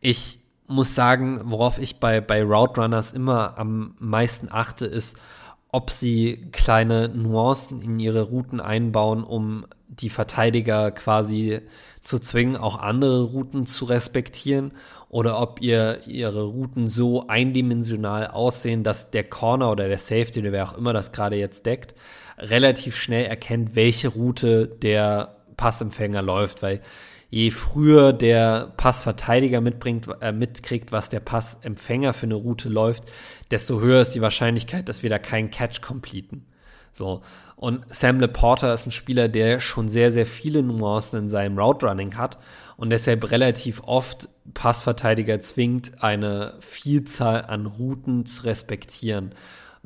ich muss sagen, worauf ich bei, bei Route Runners immer am meisten achte, ist, ob sie kleine Nuancen in ihre Routen einbauen, um die Verteidiger quasi zu zwingen, auch andere Routen zu respektieren oder ob ihr ihre Routen so eindimensional aussehen, dass der Corner oder der Safety wer auch immer das gerade jetzt deckt, relativ schnell erkennt, welche Route der Passempfänger läuft, weil je früher der Passverteidiger mitbringt, äh, mitkriegt, was der Passempfänger für eine Route läuft, desto höher ist die Wahrscheinlichkeit, dass wir da keinen Catch completen. So. Und Sam Laporta ist ein Spieler, der schon sehr, sehr viele Nuancen in seinem Route Running hat und deshalb relativ oft Passverteidiger zwingt, eine Vielzahl an Routen zu respektieren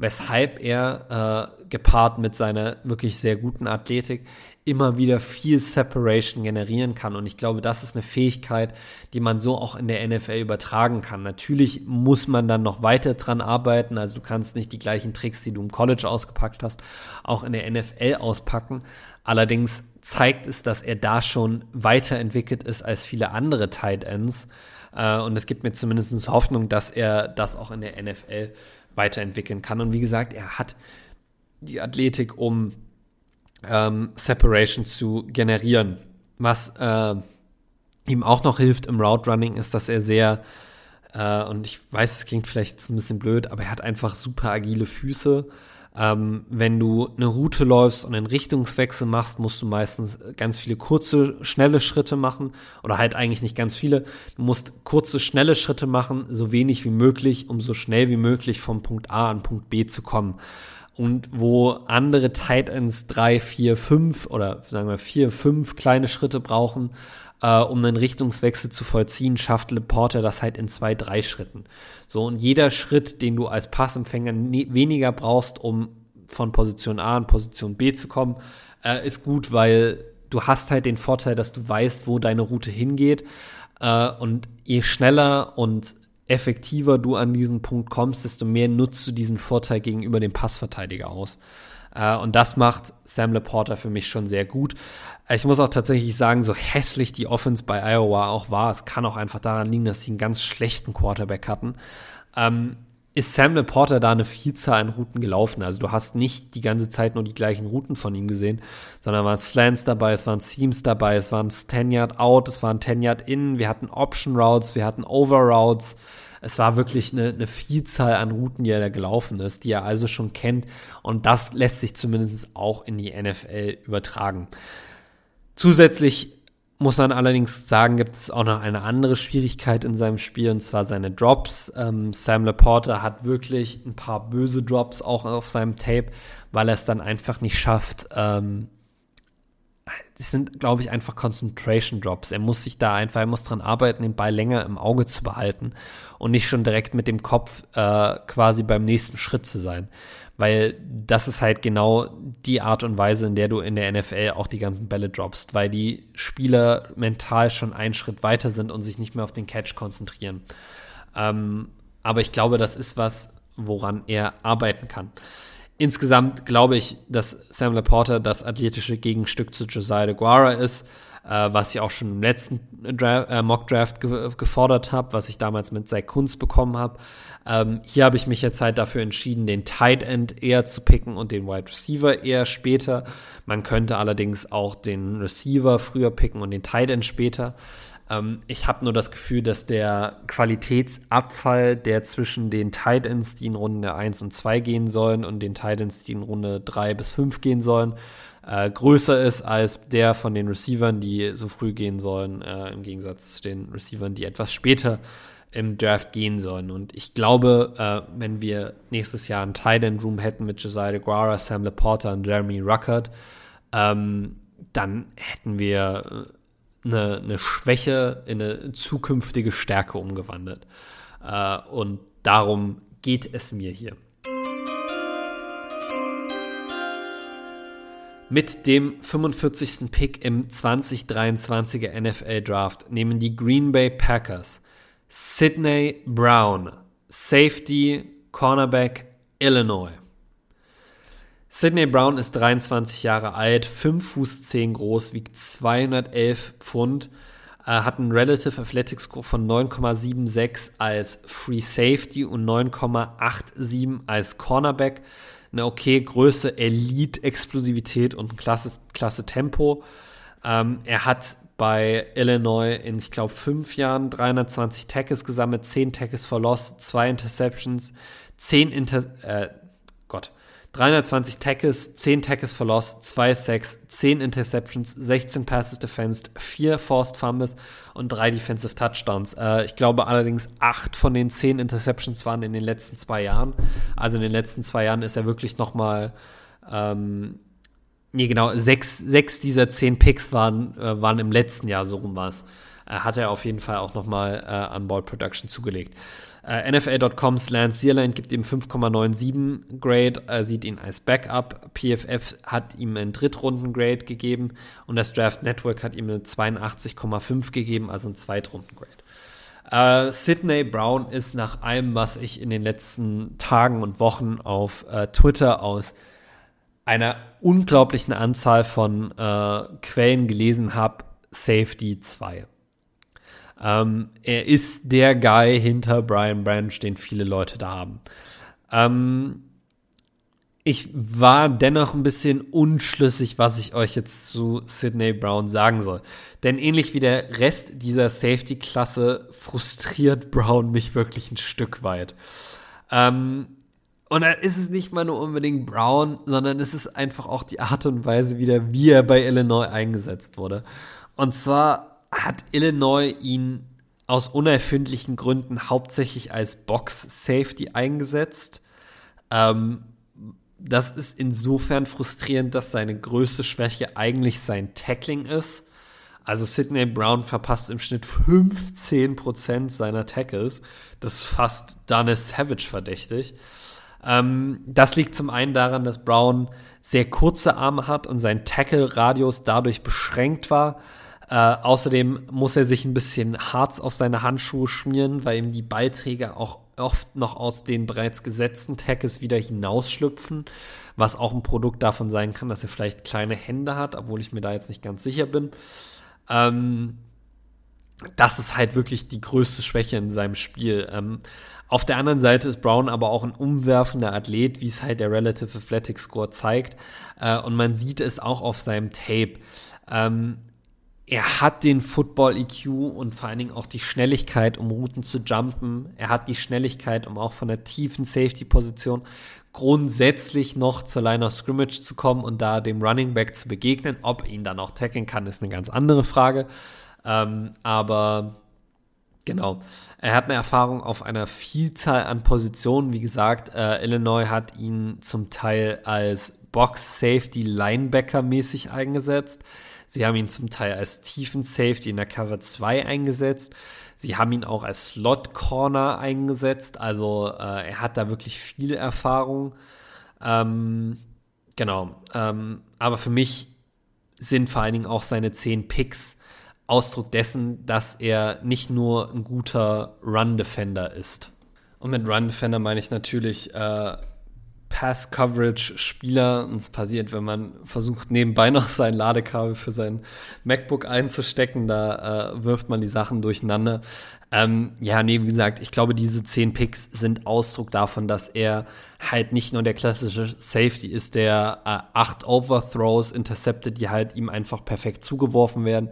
weshalb er äh, gepaart mit seiner wirklich sehr guten Athletik immer wieder viel Separation generieren kann. Und ich glaube, das ist eine Fähigkeit, die man so auch in der NFL übertragen kann. Natürlich muss man dann noch weiter dran arbeiten. Also du kannst nicht die gleichen Tricks, die du im College ausgepackt hast, auch in der NFL auspacken. Allerdings zeigt es, dass er da schon weiterentwickelt ist als viele andere Tight Ends. Äh, und es gibt mir zumindest Hoffnung, dass er das auch in der NFL weiterentwickeln kann. Und wie gesagt, er hat die Athletik, um ähm, Separation zu generieren. Was äh, ihm auch noch hilft im Route Running, ist, dass er sehr, äh, und ich weiß, es klingt vielleicht ein bisschen blöd, aber er hat einfach super agile Füße. Ähm, wenn du eine Route läufst und einen Richtungswechsel machst, musst du meistens ganz viele kurze, schnelle Schritte machen. Oder halt eigentlich nicht ganz viele. Du musst kurze, schnelle Schritte machen, so wenig wie möglich, um so schnell wie möglich vom Punkt A an Punkt B zu kommen. Und wo andere Tight Ends drei, vier, fünf oder sagen wir vier, fünf kleine Schritte brauchen, äh, um einen Richtungswechsel zu vollziehen, schafft Leporter das halt in zwei, drei Schritten. So, und jeder Schritt, den du als Passempfänger weniger brauchst, um von Position A in Position B zu kommen, äh, ist gut, weil du hast halt den Vorteil, dass du weißt, wo deine Route hingeht. Äh, und je schneller und effektiver du an diesen Punkt kommst, desto mehr nutzt du diesen Vorteil gegenüber dem Passverteidiger aus. Äh, und das macht Sam Laporta für mich schon sehr gut. Ich muss auch tatsächlich sagen, so hässlich die Offense bei Iowa auch war, es kann auch einfach daran liegen, dass sie einen ganz schlechten Quarterback hatten. Ähm, ist Sam Laporta da eine Vielzahl an Routen gelaufen. Also du hast nicht die ganze Zeit nur die gleichen Routen von ihm gesehen, sondern waren Slants dabei, es waren Seams dabei, es waren 10 Yard Out, es waren 10 Yard In, wir hatten Option Routes, wir hatten Over Routes. Es war wirklich eine, eine Vielzahl an Routen, die er da gelaufen ist, die er also schon kennt. Und das lässt sich zumindest auch in die NFL übertragen. Zusätzlich muss man allerdings sagen, gibt es auch noch eine andere Schwierigkeit in seinem Spiel, und zwar seine Drops. Ähm, Sam Laporta hat wirklich ein paar böse Drops auch auf seinem Tape, weil er es dann einfach nicht schafft. Ähm, das sind, glaube ich, einfach Concentration Drops. Er muss sich da einfach, er muss dran arbeiten, den Ball länger im Auge zu behalten und nicht schon direkt mit dem Kopf äh, quasi beim nächsten Schritt zu sein weil das ist halt genau die Art und Weise, in der du in der NFL auch die ganzen Bälle droppst, weil die Spieler mental schon einen Schritt weiter sind und sich nicht mehr auf den Catch konzentrieren. Ähm, aber ich glaube, das ist was, woran er arbeiten kann. Insgesamt glaube ich, dass Sam Laporta das athletische Gegenstück zu Josiah DeGuara ist, äh, was ich auch schon im letzten Dra äh, Mock Draft ge gefordert habe, was ich damals mit Zach Kunst bekommen habe. Ähm, hier habe ich mich jetzt halt dafür entschieden, den Tight End eher zu picken und den Wide Receiver eher später. Man könnte allerdings auch den Receiver früher picken und den Tight End später. Ähm, ich habe nur das Gefühl, dass der Qualitätsabfall, der zwischen den Tight Ends, die in Runde 1 und 2 gehen sollen, und den Tight Ends, die in Runde 3 bis 5 gehen sollen, äh, größer ist als der von den Receivern, die so früh gehen sollen, äh, im Gegensatz zu den Receivern, die etwas später im Draft gehen sollen. Und ich glaube, äh, wenn wir nächstes Jahr einen Tight End Room hätten mit Josiah DeGuara, Sam Laporta und Jeremy Ruckert, ähm, dann hätten wir äh, eine, eine, Schwäche in eine zukünftige Stärke umgewandelt. Äh, und darum geht es mir hier. Mit dem 45. Pick im 2023er NFL Draft nehmen die Green Bay Packers Sidney Brown, Safety, Cornerback, Illinois. Sidney Brown ist 23 Jahre alt, 5 Fuß 10 groß, wiegt 211 Pfund, äh, hat einen Relative Athletic Score von 9,76 als Free Safety und 9,87 als Cornerback. Eine okay Größe, Elite, Explosivität und ein klasse, klasse Tempo. Ähm, er hat bei Illinois in, ich glaube, fünf Jahren 320 Tackles gesammelt, 10 Tackles for Loss, 2 Interceptions, 10 Inter äh, Gott, 320 Tackles, 10 Tackles for Loss, 2 Sacks, 10 Interceptions, 16 Passes defensed, 4 Forced Fumbles und 3 Defensive Touchdowns. Äh, ich glaube allerdings, 8 von den 10 Interceptions waren in den letzten zwei Jahren. Also in den letzten zwei Jahren ist er wirklich noch mal ähm, Nee, genau, sechs, sechs dieser zehn Picks waren, äh, waren im letzten Jahr, so rum war es. Äh, hat er auf jeden Fall auch nochmal äh, an Ball Production zugelegt. Äh, NFL.coms Lance Zierlein gibt ihm 5,97 Grade, äh, sieht ihn als Backup. PFF hat ihm einen Drittrunden-Grade gegeben und das Draft Network hat ihm eine 82,5 gegeben, also einen Zweitrunden-Grade. Uh, Sidney Brown ist nach allem, was ich in den letzten Tagen und Wochen auf uh, Twitter aus einer unglaublichen Anzahl von äh, Quellen gelesen habe, Safety 2. Ähm, er ist der Guy hinter Brian Branch, den viele Leute da haben. Ähm, ich war dennoch ein bisschen unschlüssig, was ich euch jetzt zu Sidney Brown sagen soll. Denn ähnlich wie der Rest dieser Safety-Klasse frustriert Brown mich wirklich ein Stück weit. Ähm, und dann ist es nicht mal nur unbedingt Brown, sondern es ist einfach auch die Art und Weise wieder, wie er bei Illinois eingesetzt wurde. Und zwar hat Illinois ihn aus unerfindlichen Gründen hauptsächlich als Box-Safety eingesetzt. Ähm, das ist insofern frustrierend, dass seine größte Schwäche eigentlich sein Tackling ist. Also Sidney Brown verpasst im Schnitt 15% seiner Tackles. Das ist fast Dane Savage verdächtig. Ähm, das liegt zum einen daran, dass Brown sehr kurze Arme hat und sein Tackle-Radius dadurch beschränkt war. Äh, außerdem muss er sich ein bisschen Harz auf seine Handschuhe schmieren, weil ihm die Beiträge auch oft noch aus den bereits gesetzten Tackles wieder hinausschlüpfen, was auch ein Produkt davon sein kann, dass er vielleicht kleine Hände hat, obwohl ich mir da jetzt nicht ganz sicher bin. Ähm, das ist halt wirklich die größte Schwäche in seinem Spiel. Ähm, auf der anderen Seite ist Brown aber auch ein umwerfender Athlet, wie es halt der Relative Athletic Score zeigt. Äh, und man sieht es auch auf seinem Tape. Ähm, er hat den Football-EQ und vor allen Dingen auch die Schnelligkeit, um Routen zu jumpen. Er hat die Schnelligkeit, um auch von der tiefen Safety-Position grundsätzlich noch zur Line of Scrimmage zu kommen und da dem Running Back zu begegnen. Ob ihn dann auch tackeln kann, ist eine ganz andere Frage. Ähm, aber genau, er hat eine Erfahrung auf einer Vielzahl an Positionen. Wie gesagt, äh, Illinois hat ihn zum Teil als Box Safety Linebacker mäßig eingesetzt. Sie haben ihn zum Teil als tiefen Safety in der Cover 2 eingesetzt. Sie haben ihn auch als Slot Corner eingesetzt. Also äh, er hat da wirklich viel Erfahrung. Ähm, genau. Ähm, aber für mich sind vor allen Dingen auch seine 10 Picks Ausdruck dessen, dass er nicht nur ein guter Run-Defender ist. Und mit Run-Defender meine ich natürlich äh, Pass-Coverage-Spieler. Und es passiert, wenn man versucht, nebenbei noch sein Ladekabel für sein MacBook einzustecken. Da äh, wirft man die Sachen durcheinander. Ähm, ja, nee, wie gesagt, ich glaube, diese zehn Picks sind Ausdruck davon, dass er halt nicht nur der klassische Safety ist, der äh, acht Overthrows intercepted, die halt ihm einfach perfekt zugeworfen werden,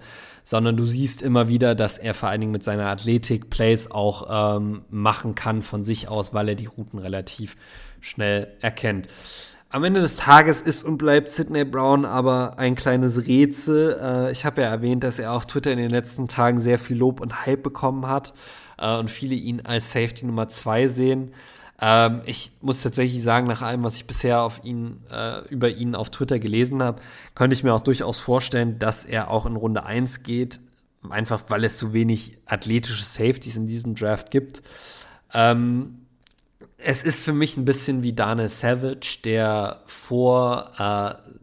sondern du siehst immer wieder, dass er vor allen Dingen mit seiner Athletik Plays auch ähm, machen kann von sich aus, weil er die Routen relativ schnell erkennt. Am Ende des Tages ist und bleibt Sidney Brown aber ein kleines Rätsel. Äh, ich habe ja erwähnt, dass er auf Twitter in den letzten Tagen sehr viel Lob und Hype bekommen hat äh, und viele ihn als Safety Nummer 2 sehen. Ähm, ich muss tatsächlich sagen, nach allem, was ich bisher auf ihn, äh, über ihn auf Twitter gelesen habe, könnte ich mir auch durchaus vorstellen, dass er auch in Runde 1 geht, einfach weil es so wenig athletische Safeties in diesem Draft gibt. Ähm, es ist für mich ein bisschen wie Daniel Savage, der vor äh,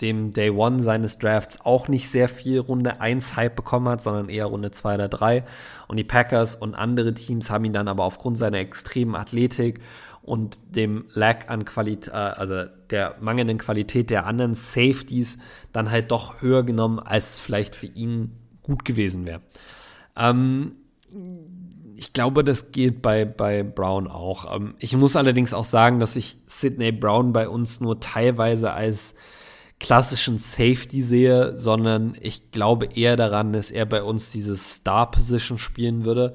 dem Day One seines Drafts auch nicht sehr viel Runde 1 Hype bekommen hat, sondern eher Runde 2 oder 3. Und die Packers und andere Teams haben ihn dann aber aufgrund seiner extremen Athletik und dem Lack an Qualität, äh, also der mangelnden Qualität der anderen Safeties dann halt doch höher genommen, als vielleicht für ihn gut gewesen wäre. Ähm, ich glaube, das geht bei, bei Brown auch. Ähm, ich muss allerdings auch sagen, dass ich Sidney Brown bei uns nur teilweise als klassischen Safety sehe, sondern ich glaube eher daran, dass er bei uns dieses Star-Position spielen würde.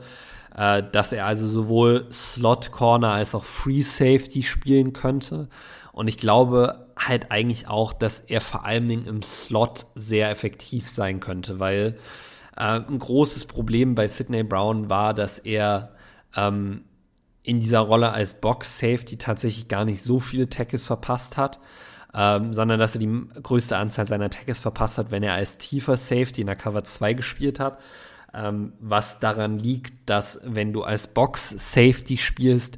Äh, dass er also sowohl Slot Corner als auch Free Safety spielen könnte. Und ich glaube halt eigentlich auch, dass er vor allen Dingen im Slot sehr effektiv sein könnte, weil äh, ein großes Problem bei Sidney Brown war, dass er ähm, in dieser Rolle als Box-Safety tatsächlich gar nicht so viele Tackles verpasst hat, ähm, sondern dass er die größte Anzahl seiner Tackles verpasst hat, wenn er als tiefer Safety in der Cover 2 gespielt hat. Ähm, was daran liegt, dass wenn du als Box-Safety spielst,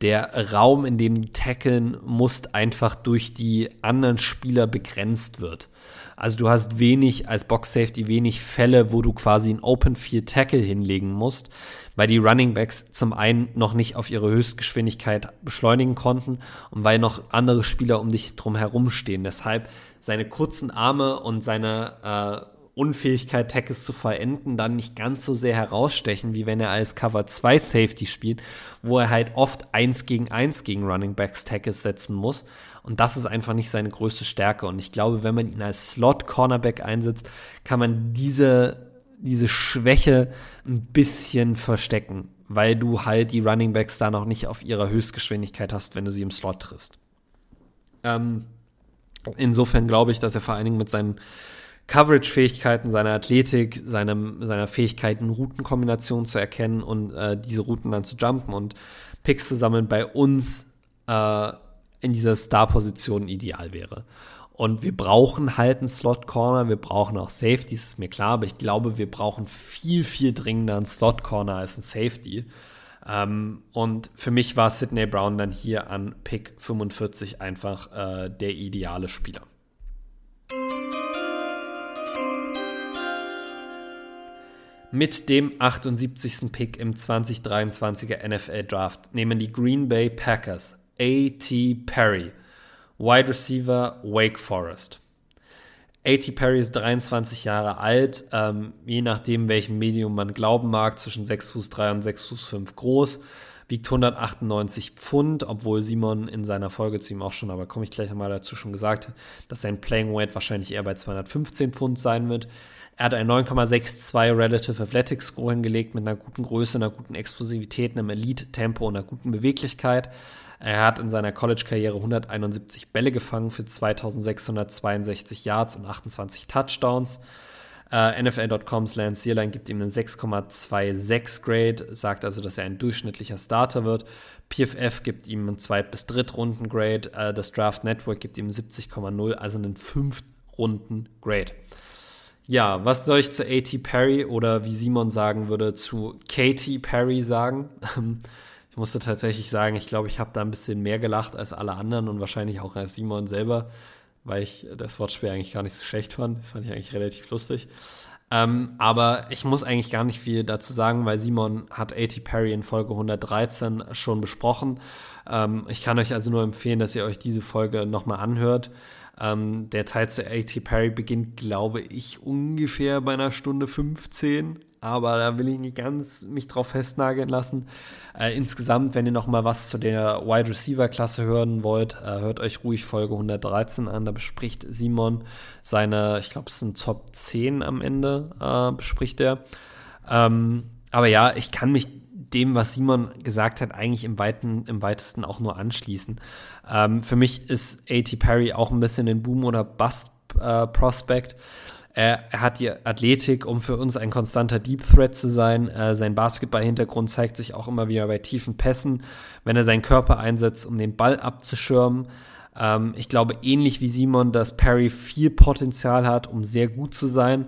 der Raum, in dem du tackeln musst, einfach durch die anderen Spieler begrenzt wird. Also du hast wenig als Box Safety wenig Fälle, wo du quasi einen Open Field Tackle hinlegen musst, weil die Running Backs zum einen noch nicht auf ihre Höchstgeschwindigkeit beschleunigen konnten und weil noch andere Spieler um dich drum herum stehen. Deshalb seine kurzen Arme und seine äh, Unfähigkeit, Tackles zu verenden, dann nicht ganz so sehr herausstechen, wie wenn er als Cover 2 Safety spielt, wo er halt oft eins gegen eins gegen Running Backs Tackles setzen muss. Und das ist einfach nicht seine größte Stärke. Und ich glaube, wenn man ihn als Slot Cornerback einsetzt, kann man diese, diese Schwäche ein bisschen verstecken, weil du halt die Running Backs da noch nicht auf ihrer Höchstgeschwindigkeit hast, wenn du sie im Slot triffst. Ähm, insofern glaube ich, dass er vor allen Dingen mit seinen Coverage-Fähigkeiten, seiner Athletik, seinem, seiner Fähigkeiten, Routenkombinationen zu erkennen und äh, diese Routen dann zu jumpen und Picks zu sammeln, bei uns äh, in dieser Star-Position ideal wäre. Und wir brauchen halt einen Slot-Corner, wir brauchen auch Safeties, ist mir klar, aber ich glaube, wir brauchen viel, viel dringender einen Slot-Corner als einen Safety. Ähm, und für mich war Sidney Brown dann hier an Pick 45 einfach äh, der ideale Spieler. Mit dem 78. Pick im 2023er NFL Draft nehmen die Green Bay Packers A.T. Perry, Wide Receiver Wake Forest. A.T. Perry ist 23 Jahre alt, ähm, je nachdem, welchem Medium man glauben mag, zwischen 6 Fuß 3 und 6 Fuß 5 groß, wiegt 198 Pfund, obwohl Simon in seiner Folge zu ihm auch schon, aber komme ich gleich nochmal dazu, schon gesagt hat, dass sein Playing Weight wahrscheinlich eher bei 215 Pfund sein wird. Er hat ein 9,62 Relative Athletic Score hingelegt mit einer guten Größe, einer guten Explosivität, einem Elite-Tempo und einer guten Beweglichkeit. Er hat in seiner College-Karriere 171 Bälle gefangen für 2662 Yards und 28 Touchdowns. Uh, NFL.coms Lance Zierlein gibt ihm einen 6,26 Grade, sagt also, dass er ein durchschnittlicher Starter wird. PFF gibt ihm einen Zweit- bis Drittrunden-Grade. Uh, das Draft Network gibt ihm 70,0, also einen Fünftrunden-Grade. Ja, was soll ich zu A.T. Perry oder wie Simon sagen würde, zu Katy Perry sagen? Musste tatsächlich sagen, ich glaube, ich habe da ein bisschen mehr gelacht als alle anderen und wahrscheinlich auch als Simon selber, weil ich das Wortspiel eigentlich gar nicht so schlecht fand. Fand ich eigentlich relativ lustig. Ähm, aber ich muss eigentlich gar nicht viel dazu sagen, weil Simon hat A.T. Perry in Folge 113 schon besprochen. Ähm, ich kann euch also nur empfehlen, dass ihr euch diese Folge nochmal anhört. Ähm, der Teil zu A.T. Perry beginnt, glaube ich, ungefähr bei einer Stunde 15 aber da will ich nicht ganz mich drauf festnageln lassen. Äh, insgesamt, wenn ihr noch mal was zu der Wide Receiver Klasse hören wollt, äh, hört euch ruhig Folge 113 an. Da bespricht Simon seine, ich glaube, es sind Top 10 am Ende, äh, bespricht er. Ähm, aber ja, ich kann mich dem, was Simon gesagt hat, eigentlich im, weiten, im weitesten auch nur anschließen. Ähm, für mich ist A.T. Perry auch ein bisschen ein Boom- oder Bust-Prospect. Äh, er, hat die Athletik, um für uns ein konstanter Deep Threat zu sein. Äh, sein Basketball-Hintergrund zeigt sich auch immer wieder bei tiefen Pässen, wenn er seinen Körper einsetzt, um den Ball abzuschirmen. Ähm, ich glaube, ähnlich wie Simon, dass Perry viel Potenzial hat, um sehr gut zu sein.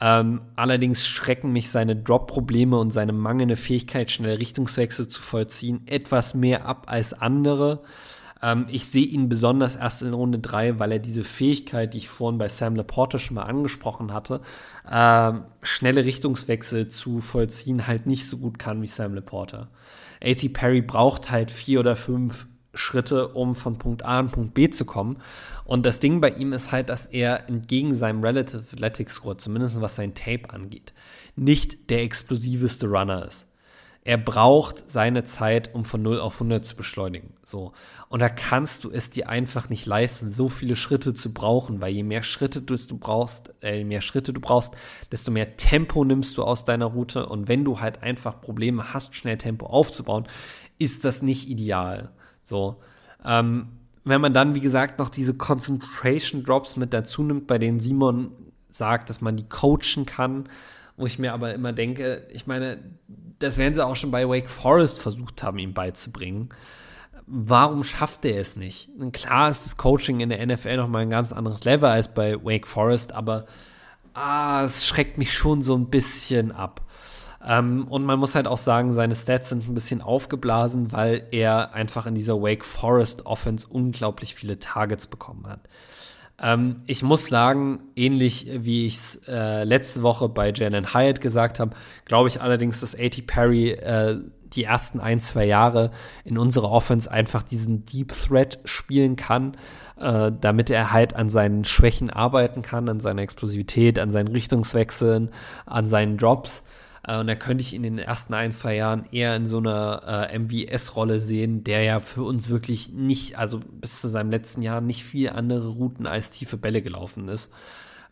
Ähm, allerdings schrecken mich seine Drop-Probleme und seine mangelnde Fähigkeit, schnell Richtungswechsel zu vollziehen, etwas mehr ab als andere. Ähm, ich sehe ihn besonders erst in Runde 3, weil er diese Fähigkeit, die ich vorhin bei Sam Laporte schon mal angesprochen hatte, ähm, schnelle Richtungswechsel zu vollziehen, halt nicht so gut kann wie Sam Laporte. A.T. Perry braucht halt vier oder fünf Schritte, um von Punkt A an Punkt B zu kommen. Und das Ding bei ihm ist halt, dass er entgegen seinem Relative Athletic Score, zumindest was sein Tape angeht, nicht der explosiveste Runner ist er braucht seine Zeit, um von 0 auf 100 zu beschleunigen. So. Und da kannst du es dir einfach nicht leisten, so viele Schritte zu brauchen, weil je mehr Schritte du, brauchst, äh, je mehr Schritte du brauchst, desto mehr Tempo nimmst du aus deiner Route. Und wenn du halt einfach Probleme hast, schnell Tempo aufzubauen, ist das nicht ideal. So. Ähm, wenn man dann, wie gesagt, noch diese Concentration Drops mit dazu nimmt, bei denen Simon sagt, dass man die coachen kann, wo ich mir aber immer denke, ich meine, das werden sie auch schon bei Wake Forest versucht haben, ihm beizubringen. Warum schafft er es nicht? Klar ist das Coaching in der NFL nochmal ein ganz anderes Level als bei Wake Forest, aber ah, es schreckt mich schon so ein bisschen ab. Ähm, und man muss halt auch sagen, seine Stats sind ein bisschen aufgeblasen, weil er einfach in dieser Wake Forest Offense unglaublich viele Targets bekommen hat. Ähm, ich muss sagen, ähnlich wie ich es äh, letzte Woche bei Jalen Hyatt gesagt habe, glaube ich allerdings, dass A.T. Perry äh, die ersten ein, zwei Jahre in unserer Offense einfach diesen Deep Threat spielen kann, äh, damit er halt an seinen Schwächen arbeiten kann, an seiner Explosivität, an seinen Richtungswechseln, an seinen Drops. Äh, und da könnte ich in den ersten ein, zwei Jahren eher in so einer äh, MVS-Rolle sehen, der ja für uns wirklich nicht, also bis zu seinem letzten Jahr nicht viel andere Routen als tiefe Bälle gelaufen ist.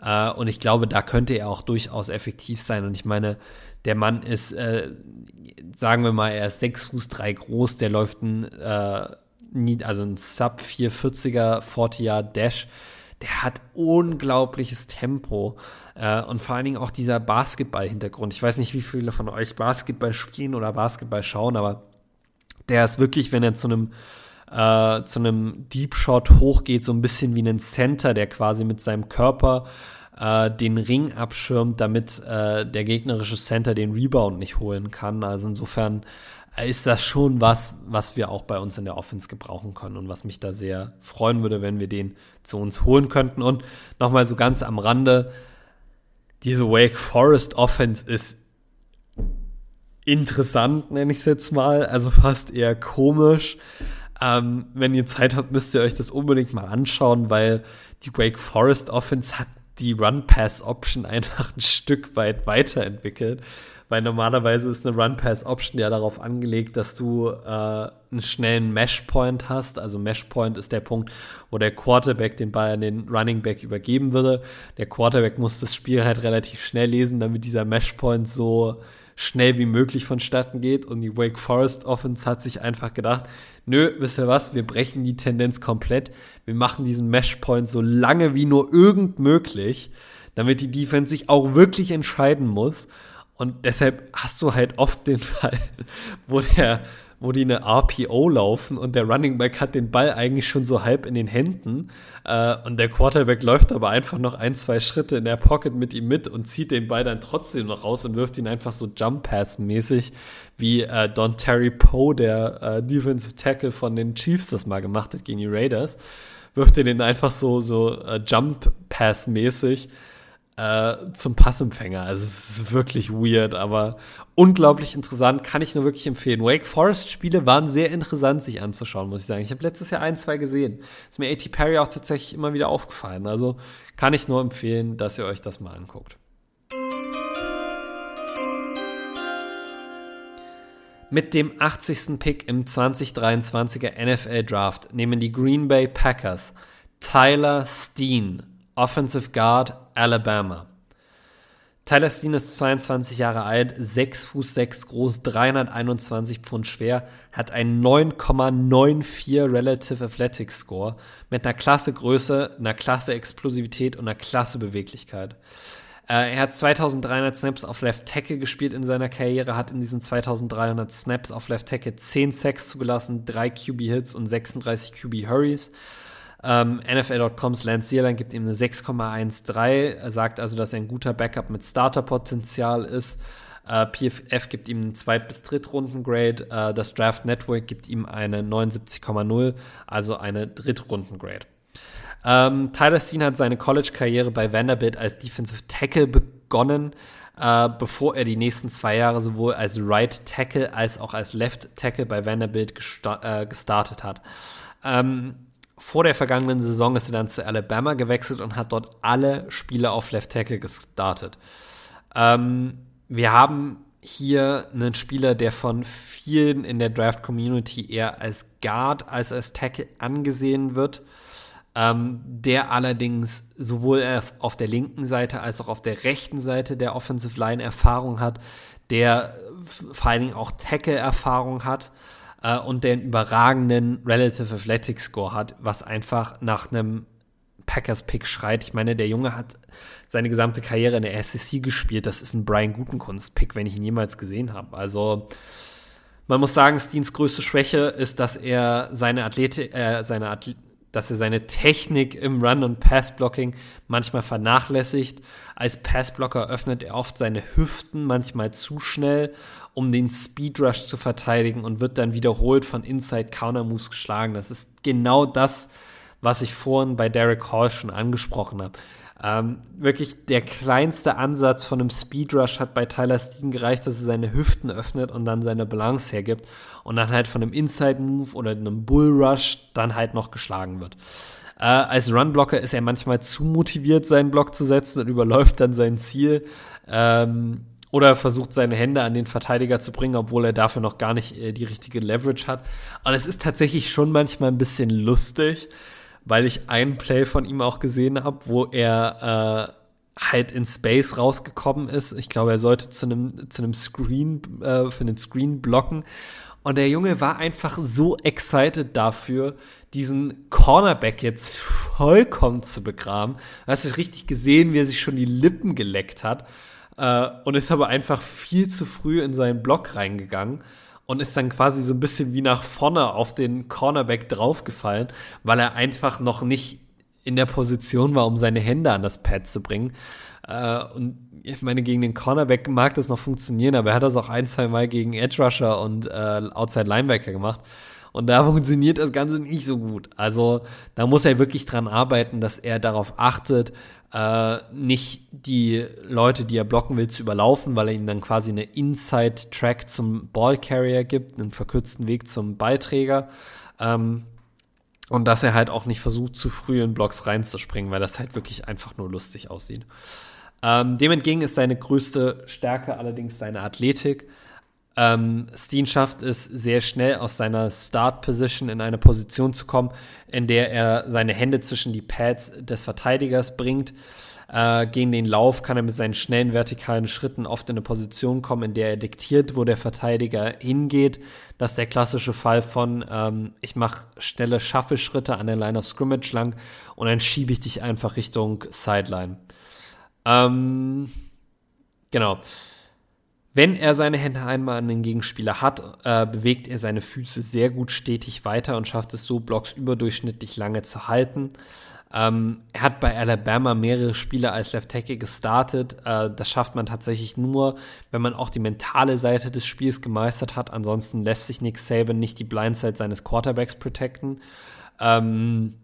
Äh, und ich glaube, da könnte er auch durchaus effektiv sein. Und ich meine, der Mann ist, äh, sagen wir mal, er ist 6 Fuß 3 groß, der läuft ein, äh, also ein Sub 440er 40 Yard Dash. Der hat unglaubliches Tempo. Äh, und vor allen Dingen auch dieser Basketball-Hintergrund. Ich weiß nicht, wie viele von euch Basketball spielen oder Basketball schauen, aber der ist wirklich, wenn er zu einem äh, zu einem Deep Shot hochgeht, so ein bisschen wie ein Center, der quasi mit seinem Körper äh, den Ring abschirmt, damit äh, der gegnerische Center den Rebound nicht holen kann. Also insofern ist das schon was, was wir auch bei uns in der Offense gebrauchen können und was mich da sehr freuen würde, wenn wir den zu uns holen könnten. Und nochmal so ganz am Rande, diese Wake Forest Offense ist interessant, nenne ich es jetzt mal, also fast eher komisch. Ähm, wenn ihr Zeit habt, müsst ihr euch das unbedingt mal anschauen, weil die Wake Forest Offense hat die Run-Pass-Option einfach ein Stück weit weiterentwickelt. Weil normalerweise ist eine Run-Pass-Option ja darauf angelegt, dass du äh, einen schnellen Mesh-Point hast. Also Mesh-Point ist der Punkt, wo der Quarterback den Ball an den Running Back übergeben würde. Der Quarterback muss das Spiel halt relativ schnell lesen, damit dieser Mesh-Point so schnell wie möglich vonstatten geht. Und die Wake Forest Offense hat sich einfach gedacht, nö, wisst ihr was, wir brechen die Tendenz komplett. Wir machen diesen Mesh-Point so lange wie nur irgend möglich, damit die Defense sich auch wirklich entscheiden muss. Und deshalb hast du halt oft den Fall, wo der, wo die eine RPO laufen und der Running Back hat den Ball eigentlich schon so halb in den Händen äh, und der Quarterback läuft aber einfach noch ein, zwei Schritte in der Pocket mit ihm mit und zieht den Ball dann trotzdem noch raus und wirft ihn einfach so Jump Pass mäßig wie äh, Don Terry Poe, der äh, Defensive Tackle von den Chiefs das mal gemacht hat gegen die Raiders, wirft er den einfach so so äh, Jump Pass mäßig äh, zum Passempfänger. Also es ist wirklich weird, aber unglaublich interessant, kann ich nur wirklich empfehlen. Wake Forest Spiele waren sehr interessant sich anzuschauen, muss ich sagen. Ich habe letztes Jahr ein, zwei gesehen. Ist mir A.T. Perry auch tatsächlich immer wieder aufgefallen. Also kann ich nur empfehlen, dass ihr euch das mal anguckt. Mit dem 80. Pick im 2023er NFL Draft nehmen die Green Bay Packers Tyler Steen Offensive Guard, Alabama. Tyler Steen ist 22 Jahre alt, 6 Fuß 6 groß, 321 Pfund schwer, hat einen 9,94 Relative Athletic Score mit einer klasse Größe, einer klasse Explosivität und einer klasse Beweglichkeit. Äh, er hat 2300 Snaps auf Left Tackle gespielt in seiner Karriere, hat in diesen 2300 Snaps auf Left Tackle 10 Sacks zugelassen, 3 QB Hits und 36 QB Hurries. Ähm, NFL.coms Lance Zierlein gibt ihm eine 6,13. Er sagt also, dass er ein guter Backup mit Starterpotenzial ist. Äh, PFF gibt ihm einen Zweit- bis Drittrunden-Grade. Äh, das Draft Network gibt ihm eine 79,0, also eine Drittrunden-Grade. Ähm, Tyler Steen hat seine College-Karriere bei Vanderbilt als Defensive Tackle begonnen, äh, bevor er die nächsten zwei Jahre sowohl als Right Tackle als auch als Left Tackle bei Vanderbilt äh, gestartet hat. Ähm, vor der vergangenen Saison ist er dann zu Alabama gewechselt und hat dort alle Spiele auf Left Tackle gestartet. Ähm, wir haben hier einen Spieler, der von vielen in der Draft Community eher als Guard als als Tackle angesehen wird, ähm, der allerdings sowohl auf der linken Seite als auch auf der rechten Seite der Offensive Line Erfahrung hat, der vor allen Dingen auch Tackle Erfahrung hat äh, und der einen überragenden Relative Athletic Score hat, was einfach nach einem Packers-Pick schreit. Ich meine, der Junge hat seine gesamte Karriere in der SEC gespielt. Das ist ein Brian Gutenkunst-Pick, wenn ich ihn jemals gesehen habe. Also man muss sagen, Steens größte Schwäche ist, dass er seine Athletik, äh, seine Athlet dass er seine Technik im Run- und Pass-Blocking manchmal vernachlässigt. Als Passblocker öffnet er oft seine Hüften manchmal zu schnell, um den Speedrush zu verteidigen und wird dann wiederholt von Inside Counter Moves geschlagen. Das ist genau das, was ich vorhin bei Derek Hall schon angesprochen habe. Ähm, wirklich der kleinste Ansatz von einem Speedrush hat bei Tyler Steen gereicht, dass er seine Hüften öffnet und dann seine Balance hergibt und dann halt von einem Inside Move oder einem Bull Rush dann halt noch geschlagen wird. Äh, als Runblocker ist er manchmal zu motiviert, seinen Block zu setzen und überläuft dann sein Ziel. Ähm, oder versucht seine Hände an den Verteidiger zu bringen, obwohl er dafür noch gar nicht äh, die richtige Leverage hat. Und es ist tatsächlich schon manchmal ein bisschen lustig, weil ich ein Play von ihm auch gesehen habe, wo er äh, halt in Space rausgekommen ist. Ich glaube, er sollte zu einem zu einem Screen äh, für den Screen blocken und der Junge war einfach so excited dafür, diesen Cornerback jetzt vollkommen zu begraben. Du hast richtig gesehen, wie er sich schon die Lippen geleckt hat äh, und ist aber einfach viel zu früh in seinen Block reingegangen und ist dann quasi so ein bisschen wie nach vorne auf den Cornerback draufgefallen, weil er einfach noch nicht in der Position war, um seine Hände an das Pad zu bringen. Äh, und ich meine, gegen den Cornerback mag das noch funktionieren, aber er hat das auch ein, zwei Mal gegen Edge Rusher und äh, Outside Linebacker gemacht. Und da funktioniert das Ganze nicht so gut. Also da muss er wirklich dran arbeiten, dass er darauf achtet, äh, nicht die Leute, die er blocken will, zu überlaufen, weil er ihm dann quasi eine Inside-Track zum Ballcarrier gibt, einen verkürzten Weg zum Ballträger. Ähm, Und dass er halt auch nicht versucht, zu früh in Blocks reinzuspringen, weil das halt wirklich einfach nur lustig aussieht. Ähm, dem entgegen ist seine größte Stärke allerdings seine Athletik. Ähm, Steen schafft es sehr schnell aus seiner Start-Position in eine Position zu kommen, in der er seine Hände zwischen die Pads des Verteidigers bringt. Äh, gegen den Lauf kann er mit seinen schnellen vertikalen Schritten oft in eine Position kommen, in der er diktiert, wo der Verteidiger hingeht. Das ist der klassische Fall von, ähm, ich mache schnelle Shuffle-Schritte an der Line of Scrimmage lang und dann schiebe ich dich einfach Richtung Sideline. Ähm, genau. Wenn er seine Hände einmal an den Gegenspieler hat, äh, bewegt er seine Füße sehr gut stetig weiter und schafft es so, Blocks überdurchschnittlich lange zu halten. Ähm, er hat bei Alabama mehrere Spiele als Left Tackle gestartet. Äh, das schafft man tatsächlich nur, wenn man auch die mentale Seite des Spiels gemeistert hat. Ansonsten lässt sich Nick Saban nicht die Blindside seines Quarterbacks protecten. Ähm,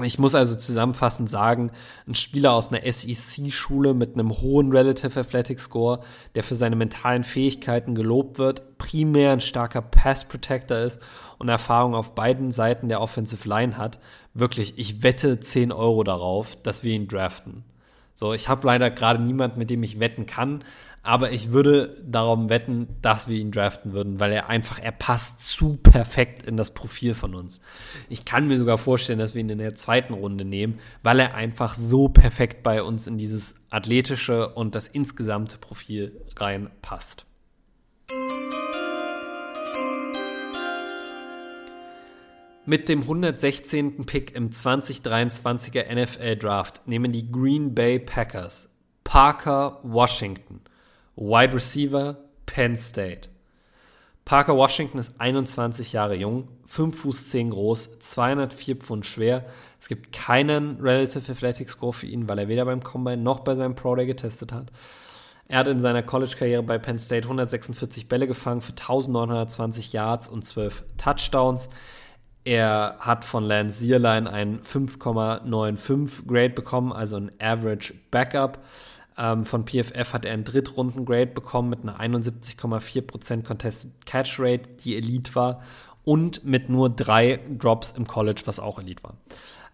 ich muss also zusammenfassend sagen, ein Spieler aus einer SEC-Schule mit einem hohen Relative Athletic Score, der für seine mentalen Fähigkeiten gelobt wird, primär ein starker Pass Protector ist und Erfahrung auf beiden Seiten der Offensive Line hat, wirklich, ich wette 10 Euro darauf, dass wir ihn draften. So, ich habe leider gerade niemanden, mit dem ich wetten kann, aber ich würde darum wetten, dass wir ihn draften würden, weil er einfach, er passt zu perfekt in das Profil von uns. Ich kann mir sogar vorstellen, dass wir ihn in der zweiten Runde nehmen, weil er einfach so perfekt bei uns in dieses athletische und das insgesamte Profil reinpasst. Mit dem 116. Pick im 2023er NFL Draft nehmen die Green Bay Packers Parker Washington, Wide Receiver Penn State. Parker Washington ist 21 Jahre jung, 5 Fuß 10 groß, 204 Pfund schwer. Es gibt keinen Relative Athletic Score für ihn, weil er weder beim Combine noch bei seinem Pro Day getestet hat. Er hat in seiner College-Karriere bei Penn State 146 Bälle gefangen für 1920 Yards und 12 Touchdowns. Er hat von Lance Zierlein ein 5,95 Grade bekommen, also ein Average Backup. Ähm, von PFF hat er einen Drittrunden-Grade bekommen mit einer 71,4% Contested Catch Rate, die Elite war, und mit nur drei Drops im College, was auch Elite war.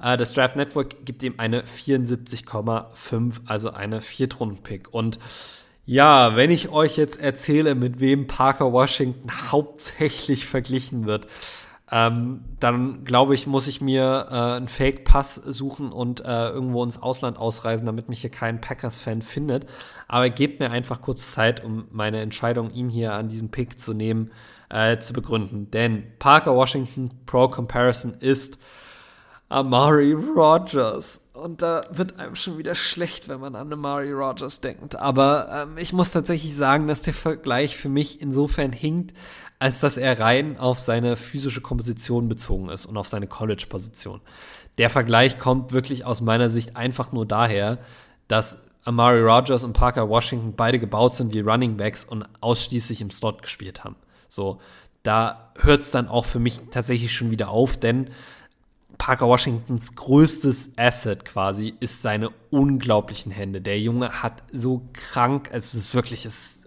Äh, das Draft Network gibt ihm eine 74,5, also eine Viertrunden-Pick. Und ja, wenn ich euch jetzt erzähle, mit wem Parker Washington hauptsächlich verglichen wird, ähm, dann glaube ich, muss ich mir äh, einen Fake-Pass suchen und äh, irgendwo ins Ausland ausreisen, damit mich hier kein Packers-Fan findet. Aber gebt mir einfach kurz Zeit, um meine Entscheidung, ihn hier an diesem Pick zu nehmen, äh, zu begründen. Denn Parker Washington Pro Comparison ist Amari Rogers. Und da wird einem schon wieder schlecht, wenn man an Amari Rogers denkt. Aber ähm, ich muss tatsächlich sagen, dass der Vergleich für mich insofern hinkt, als dass er rein auf seine physische Komposition bezogen ist und auf seine College-Position. Der Vergleich kommt wirklich aus meiner Sicht einfach nur daher, dass Amari Rogers und Parker Washington beide gebaut sind wie Running Backs und ausschließlich im Slot gespielt haben. So, da hört es dann auch für mich tatsächlich schon wieder auf, denn Parker Washingtons größtes Asset quasi ist seine unglaublichen Hände. Der Junge hat so krank, es ist wirklich, es,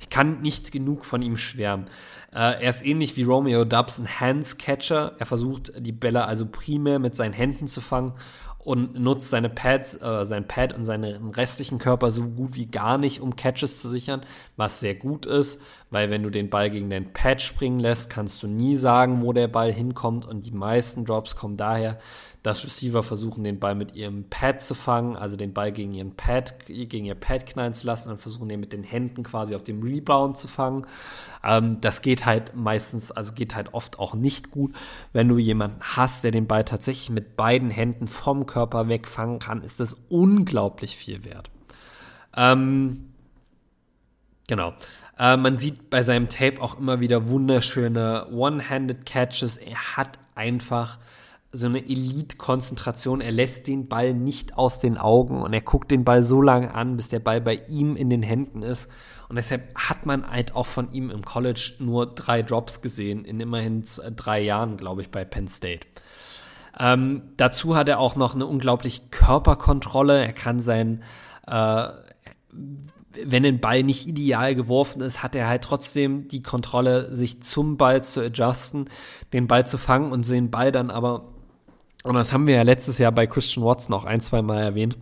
ich kann nicht genug von ihm schwärmen. Äh, er ist ähnlich wie Romeo Dubs ein Hands-Catcher. Er versucht die Bälle also primär mit seinen Händen zu fangen und nutzt seine Pads, äh, sein Pad und seinen restlichen Körper so gut wie gar nicht, um Catches zu sichern, was sehr gut ist, weil wenn du den Ball gegen dein Pad springen lässt, kannst du nie sagen, wo der Ball hinkommt und die meisten Drops kommen daher, dass Receiver versuchen, den Ball mit ihrem Pad zu fangen, also den Ball gegen ihren Pad, gegen ihr Pad knallen zu lassen und versuchen, den mit den Händen quasi auf dem Rebound zu fangen. Ähm, das geht halt meistens, also geht halt oft auch nicht gut. Wenn du jemanden hast, der den Ball tatsächlich mit beiden Händen vom Körper wegfangen kann, ist das unglaublich viel wert. Ähm, genau. Äh, man sieht bei seinem Tape auch immer wieder wunderschöne One-Handed Catches. Er hat einfach so eine Elite-Konzentration. Er lässt den Ball nicht aus den Augen und er guckt den Ball so lange an, bis der Ball bei ihm in den Händen ist. Und deshalb hat man halt auch von ihm im College nur drei Drops gesehen, in immerhin drei Jahren, glaube ich, bei Penn State. Ähm, dazu hat er auch noch eine unglaubliche Körperkontrolle. Er kann sein, äh, wenn ein Ball nicht ideal geworfen ist, hat er halt trotzdem die Kontrolle, sich zum Ball zu adjusten, den Ball zu fangen und den Ball dann aber, und das haben wir ja letztes Jahr bei Christian Watson auch ein, zwei Mal erwähnt,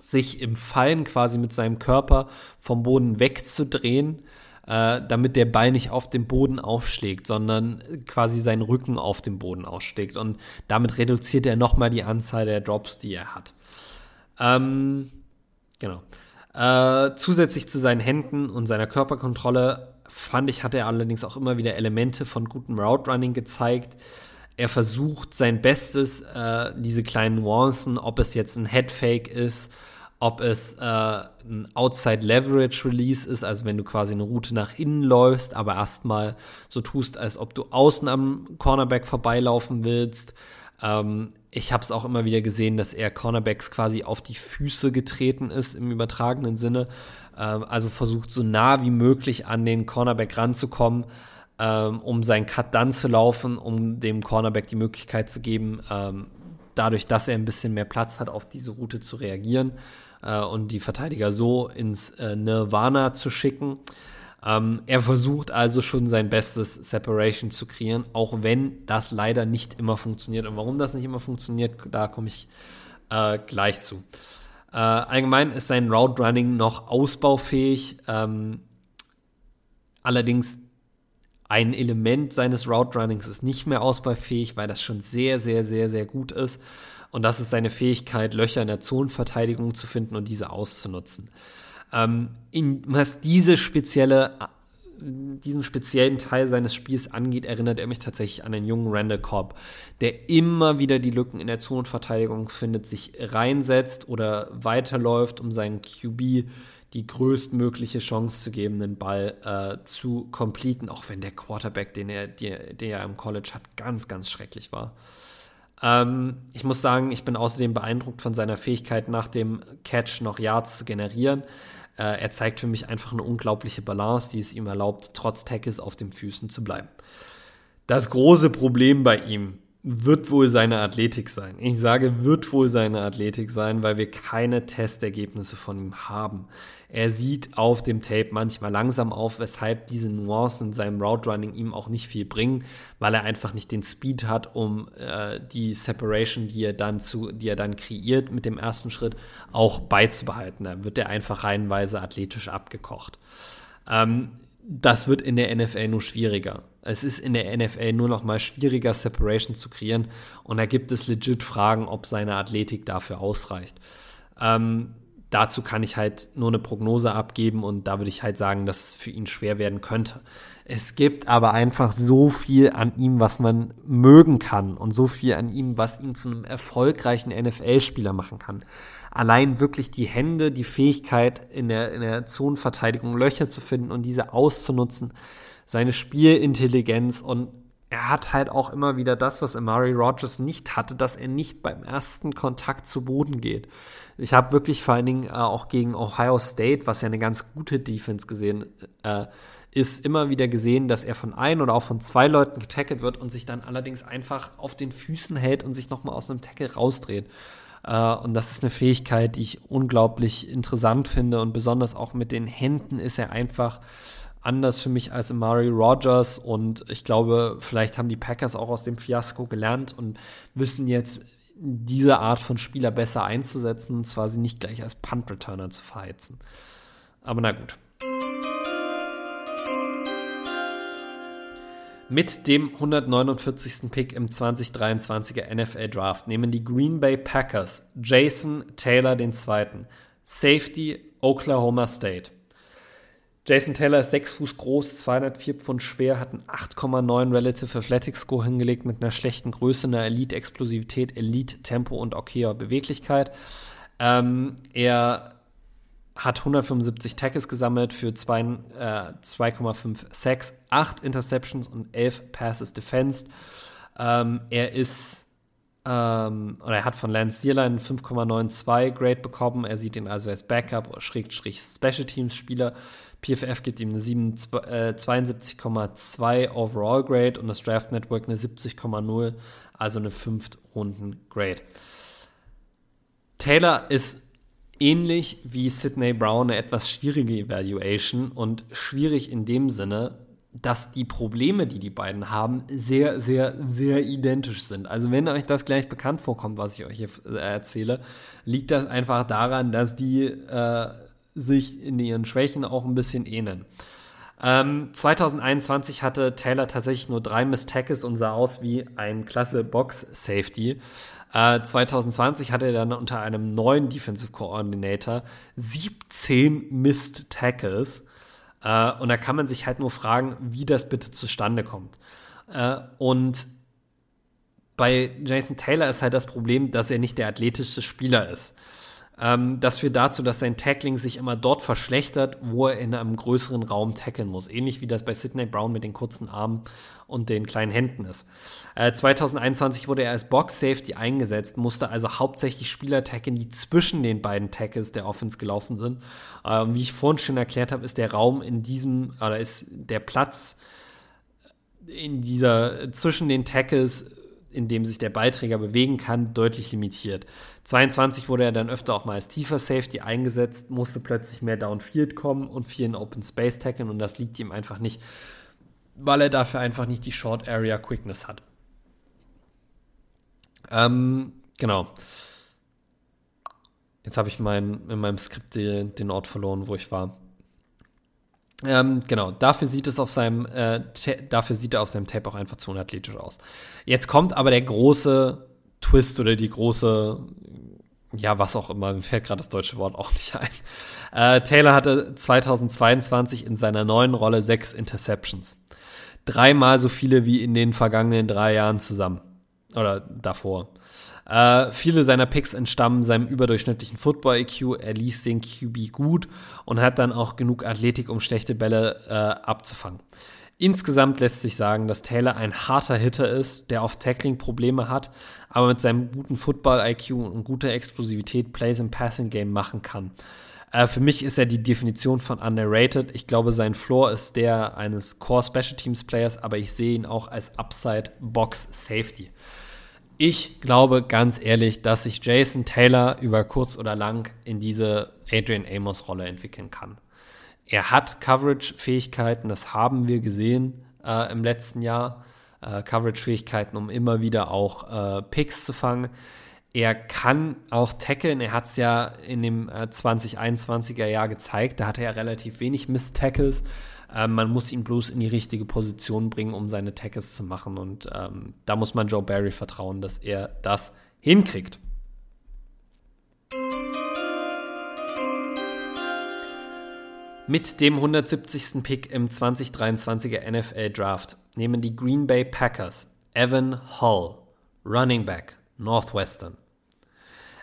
sich im Fallen quasi mit seinem Körper vom Boden wegzudrehen, äh, damit der Ball nicht auf dem Boden aufschlägt, sondern quasi seinen Rücken auf dem Boden ausschlägt. Und damit reduziert er nochmal die Anzahl der Drops, die er hat. Ähm, genau. Äh, zusätzlich zu seinen Händen und seiner Körperkontrolle fand ich, hat er allerdings auch immer wieder Elemente von gutem Route Running gezeigt. Er versucht sein Bestes, äh, diese kleinen Nuancen, ob es jetzt ein Headfake ist, ob es äh, ein Outside Leverage Release ist, also wenn du quasi eine Route nach innen läufst, aber erstmal so tust, als ob du außen am Cornerback vorbeilaufen willst. Ähm, ich habe es auch immer wieder gesehen, dass er Cornerbacks quasi auf die Füße getreten ist im übertragenen Sinne. Ähm, also versucht so nah wie möglich an den Cornerback ranzukommen, ähm, um seinen Cut dann zu laufen, um dem Cornerback die Möglichkeit zu geben, ähm, dadurch, dass er ein bisschen mehr Platz hat, auf diese Route zu reagieren äh, und die Verteidiger so ins äh, Nirvana zu schicken. Ähm, er versucht also schon sein Bestes, Separation zu kreieren, auch wenn das leider nicht immer funktioniert. Und warum das nicht immer funktioniert, da komme ich äh, gleich zu. Äh, allgemein ist sein Route Running noch ausbaufähig. Ähm, allerdings ein Element seines Route Runnings ist nicht mehr ausbaufähig, weil das schon sehr, sehr, sehr, sehr gut ist. Und das ist seine Fähigkeit, Löcher in der Zonenverteidigung zu finden und diese auszunutzen. Ähm, in, was diese spezielle, diesen speziellen Teil seines Spiels angeht, erinnert er mich tatsächlich an einen jungen Randall Cobb, der immer wieder die Lücken in der Zonenverteidigung findet, sich reinsetzt oder weiterläuft, um seinen QB die größtmögliche Chance zu geben, den Ball äh, zu completen, auch wenn der Quarterback, den er, den, den er im College hat, ganz, ganz schrecklich war. Ähm, ich muss sagen, ich bin außerdem beeindruckt von seiner Fähigkeit, nach dem Catch noch Yards zu generieren. Äh, er zeigt für mich einfach eine unglaubliche Balance, die es ihm erlaubt, trotz Tackles auf den Füßen zu bleiben. Das große Problem bei ihm wird wohl seine Athletik sein. Ich sage, wird wohl seine Athletik sein, weil wir keine Testergebnisse von ihm haben. Er sieht auf dem Tape manchmal langsam auf, weshalb diese Nuancen in seinem Route Running ihm auch nicht viel bringen, weil er einfach nicht den Speed hat, um äh, die Separation, die er dann zu, die er dann kreiert mit dem ersten Schritt, auch beizubehalten. Da wird er einfach reihenweise athletisch abgekocht. Ähm, das wird in der NFL nur schwieriger. Es ist in der NFL nur noch mal schwieriger, Separation zu kreieren. Und da gibt es legit Fragen, ob seine Athletik dafür ausreicht. Ähm, dazu kann ich halt nur eine Prognose abgeben und da würde ich halt sagen, dass es für ihn schwer werden könnte. Es gibt aber einfach so viel an ihm, was man mögen kann und so viel an ihm, was ihn zu einem erfolgreichen NFL-Spieler machen kann allein wirklich die Hände, die Fähigkeit in der, in der Zonenverteidigung Löcher zu finden und diese auszunutzen, seine Spielintelligenz und er hat halt auch immer wieder das, was Amari Rogers nicht hatte, dass er nicht beim ersten Kontakt zu Boden geht. Ich habe wirklich vor allen Dingen äh, auch gegen Ohio State, was ja eine ganz gute Defense gesehen äh, ist, immer wieder gesehen, dass er von ein oder auch von zwei Leuten getackelt wird und sich dann allerdings einfach auf den Füßen hält und sich nochmal aus einem Tackle rausdreht. Äh, und das ist eine Fähigkeit, die ich unglaublich interessant finde. Und besonders auch mit den Händen ist er einfach anders für mich als Amari Rogers. Und ich glaube, vielleicht haben die Packers auch aus dem Fiasko gelernt und wissen jetzt, diese Art von Spieler besser einzusetzen, und zwar sie nicht gleich als Punt-Returner zu verheizen. Aber na gut. Mit dem 149. Pick im 2023er NFL Draft nehmen die Green Bay Packers Jason Taylor II. Safety Oklahoma State. Jason Taylor ist 6 Fuß groß, 204 Pfund schwer, hat einen 8,9 Relative Athletic Score hingelegt mit einer schlechten Größe, einer Elite-Explosivität, Elite-Tempo und okayer Beweglichkeit. Ähm, er hat 175 Tackles gesammelt für 2,5 äh, Sacks, 8 Interceptions und 11 Passes defensed. Ähm, er ist ähm, oder er hat von Lance Zierlein 5,92 Grade bekommen. Er sieht ihn also als Backup Schrägstrich Special Teams Spieler. PFF gibt ihm eine 72,2 äh, Overall Grade und das Draft Network eine 70,0, also eine 5 Runden Grade. Taylor ist ähnlich wie Sidney Brown eine etwas schwierige Evaluation und schwierig in dem Sinne, dass die Probleme, die die beiden haben, sehr, sehr, sehr identisch sind. Also wenn euch das gleich bekannt vorkommt, was ich euch hier äh, erzähle, liegt das einfach daran, dass die äh, sich in ihren Schwächen auch ein bisschen ähneln. Ähm, 2021 hatte Taylor tatsächlich nur drei Miss Tackles und sah aus wie ein klasse Box Safety. Äh, 2020 hatte er dann unter einem neuen Defensive Coordinator 17 Missed Tackles. Äh, und da kann man sich halt nur fragen, wie das bitte zustande kommt. Äh, und bei Jason Taylor ist halt das Problem, dass er nicht der athletischste Spieler ist. Ähm, das führt dazu, dass sein Tackling sich immer dort verschlechtert, wo er in einem größeren Raum tackeln muss. Ähnlich wie das bei Sidney Brown mit den kurzen Armen und den kleinen Händen ist. Äh, 2021 wurde er als Box Safety eingesetzt, musste also hauptsächlich Spieler tackeln, die zwischen den beiden Tackles der Offense gelaufen sind. Äh, wie ich vorhin schon erklärt habe, ist der Raum in diesem, oder ist der Platz in dieser, zwischen den Tackles in dem sich der Beiträger bewegen kann, deutlich limitiert. 22 wurde er dann öfter auch mal als tiefer Safety eingesetzt, musste plötzlich mehr Downfield kommen und viel in Open Space tackeln und das liegt ihm einfach nicht, weil er dafür einfach nicht die Short Area Quickness hat. Ähm, genau. Jetzt habe ich mein, in meinem Skript den, den Ort verloren, wo ich war. Ähm, genau, dafür sieht es auf seinem, äh, dafür sieht er auf seinem Tape auch einfach zu unathletisch aus. Jetzt kommt aber der große Twist oder die große, ja, was auch immer, mir fällt gerade das deutsche Wort auch nicht ein. Äh, Taylor hatte 2022 in seiner neuen Rolle sechs Interceptions. Dreimal so viele wie in den vergangenen drei Jahren zusammen. Oder davor. Äh, viele seiner Picks entstammen seinem überdurchschnittlichen Football-IQ. Er ließ den QB gut und hat dann auch genug Athletik, um schlechte Bälle äh, abzufangen. Insgesamt lässt sich sagen, dass Taylor ein harter Hitter ist, der oft Tackling-Probleme hat, aber mit seinem guten Football-IQ und guter Explosivität Plays im Passing-Game machen kann. Äh, für mich ist er die Definition von underrated. Ich glaube, sein Floor ist der eines Core Special Teams Players, aber ich sehe ihn auch als Upside Box Safety. Ich glaube ganz ehrlich, dass sich Jason Taylor über kurz oder lang in diese Adrian Amos Rolle entwickeln kann. Er hat Coverage-Fähigkeiten, das haben wir gesehen äh, im letzten Jahr. Äh, Coverage-Fähigkeiten, um immer wieder auch äh, Picks zu fangen. Er kann auch tackeln. Er hat es ja in dem 2021er äh, Jahr gezeigt. Da hatte er relativ wenig Miss-Tackles. Ähm, man muss ihn bloß in die richtige Position bringen, um seine Tackles zu machen. Und ähm, da muss man Joe Barry vertrauen, dass er das hinkriegt. Mit dem 170. Pick im 2023er NFL Draft nehmen die Green Bay Packers Evan Hall, Running Back, Northwestern.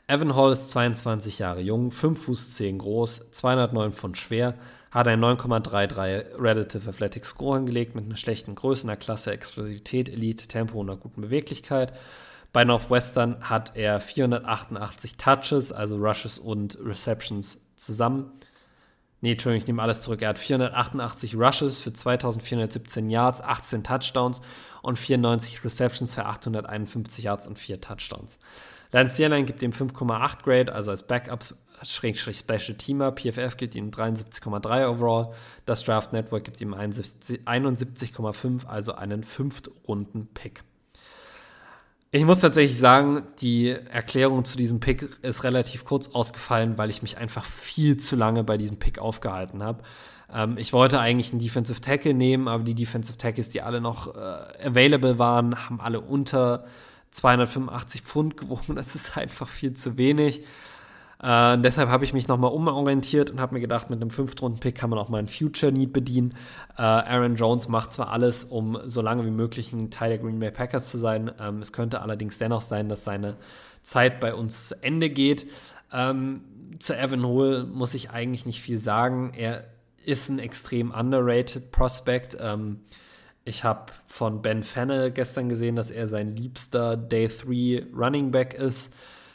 Evan Hall ist 22 Jahre jung, 5 Fuß 10 groß, 209 Pfund schwer, hat ein 9,33 Relative Athletic Score hingelegt mit einer schlechten Größe, einer Klasse Explosivität, Elite, Tempo und einer guten Beweglichkeit. Bei Northwestern hat er 488 Touches, also Rushes und Receptions zusammen. Nee, Entschuldigung, ich nehme alles zurück. Er hat 488 Rushes für 2417 Yards, 18 Touchdowns und 94 Receptions für 851 Yards und 4 Touchdowns. Lance Airline gibt ihm 5,8 Grade, also als Backups Schrägstrich Special Teamer. PFF gibt ihm 73,3 overall. Das Draft Network gibt ihm 71,5, also einen Fünftrunden-Pick. Ich muss tatsächlich sagen, die Erklärung zu diesem Pick ist relativ kurz ausgefallen, weil ich mich einfach viel zu lange bei diesem Pick aufgehalten habe. Ähm, ich wollte eigentlich einen Defensive Tackle nehmen, aber die Defensive Tackles, die alle noch äh, available waren, haben alle unter 285 Pfund gewogen. Das ist einfach viel zu wenig. Äh, deshalb habe ich mich nochmal umorientiert und habe mir gedacht, mit einem Fünftrunden-Pick kann man auch mal einen Future-Need bedienen. Äh, Aaron Jones macht zwar alles, um so lange wie möglich ein Teil der Green Bay Packers zu sein. Ähm, es könnte allerdings dennoch sein, dass seine Zeit bei uns zu Ende geht. Ähm, zu Evan Hole muss ich eigentlich nicht viel sagen. Er ist ein extrem underrated Prospect. Ähm, ich habe von Ben Fennel gestern gesehen, dass er sein liebster Day 3 Running Back ist.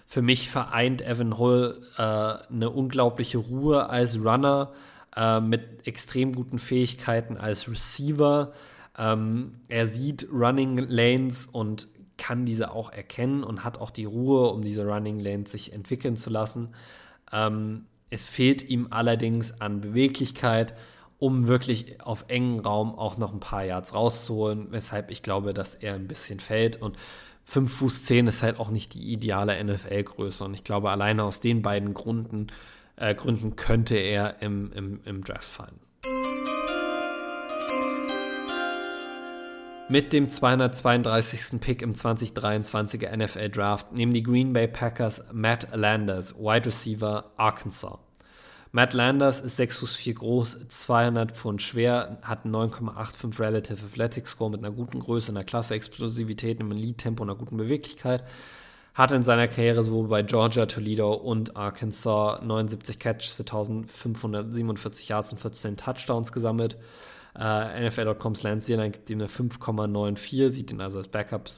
Für mich vereint Evan Hull äh, eine unglaubliche Ruhe als Runner äh, mit extrem guten Fähigkeiten als Receiver. Ähm, er sieht Running Lanes und kann diese auch erkennen und hat auch die Ruhe, um diese Running Lanes sich entwickeln zu lassen. Ähm, es fehlt ihm allerdings an Beweglichkeit, um wirklich auf engen Raum auch noch ein paar Yards rauszuholen, weshalb ich glaube, dass er ein bisschen fällt. Und 5 Fuß 10 ist halt auch nicht die ideale NFL-Größe. Und ich glaube, alleine aus den beiden Gründen, äh, Gründen könnte er im, im, im Draft fallen. Mit dem 232. Pick im 2023er NFL Draft nehmen die Green Bay Packers Matt Landers, Wide Receiver Arkansas. Matt Landers ist 6 Fuß 4 groß, 200 Pfund schwer, hat einen 9,85 Relative Athletic Score mit einer guten Größe, einer klasse Explosivität, einem und einer guten Beweglichkeit. Hat in seiner Karriere sowohl bei Georgia, Toledo und Arkansas 79 Catches für 1547 Yards und 14 Touchdowns gesammelt. NFL.coms Lance Zierlein gibt ihm eine 5,94, sieht ihn also als Backup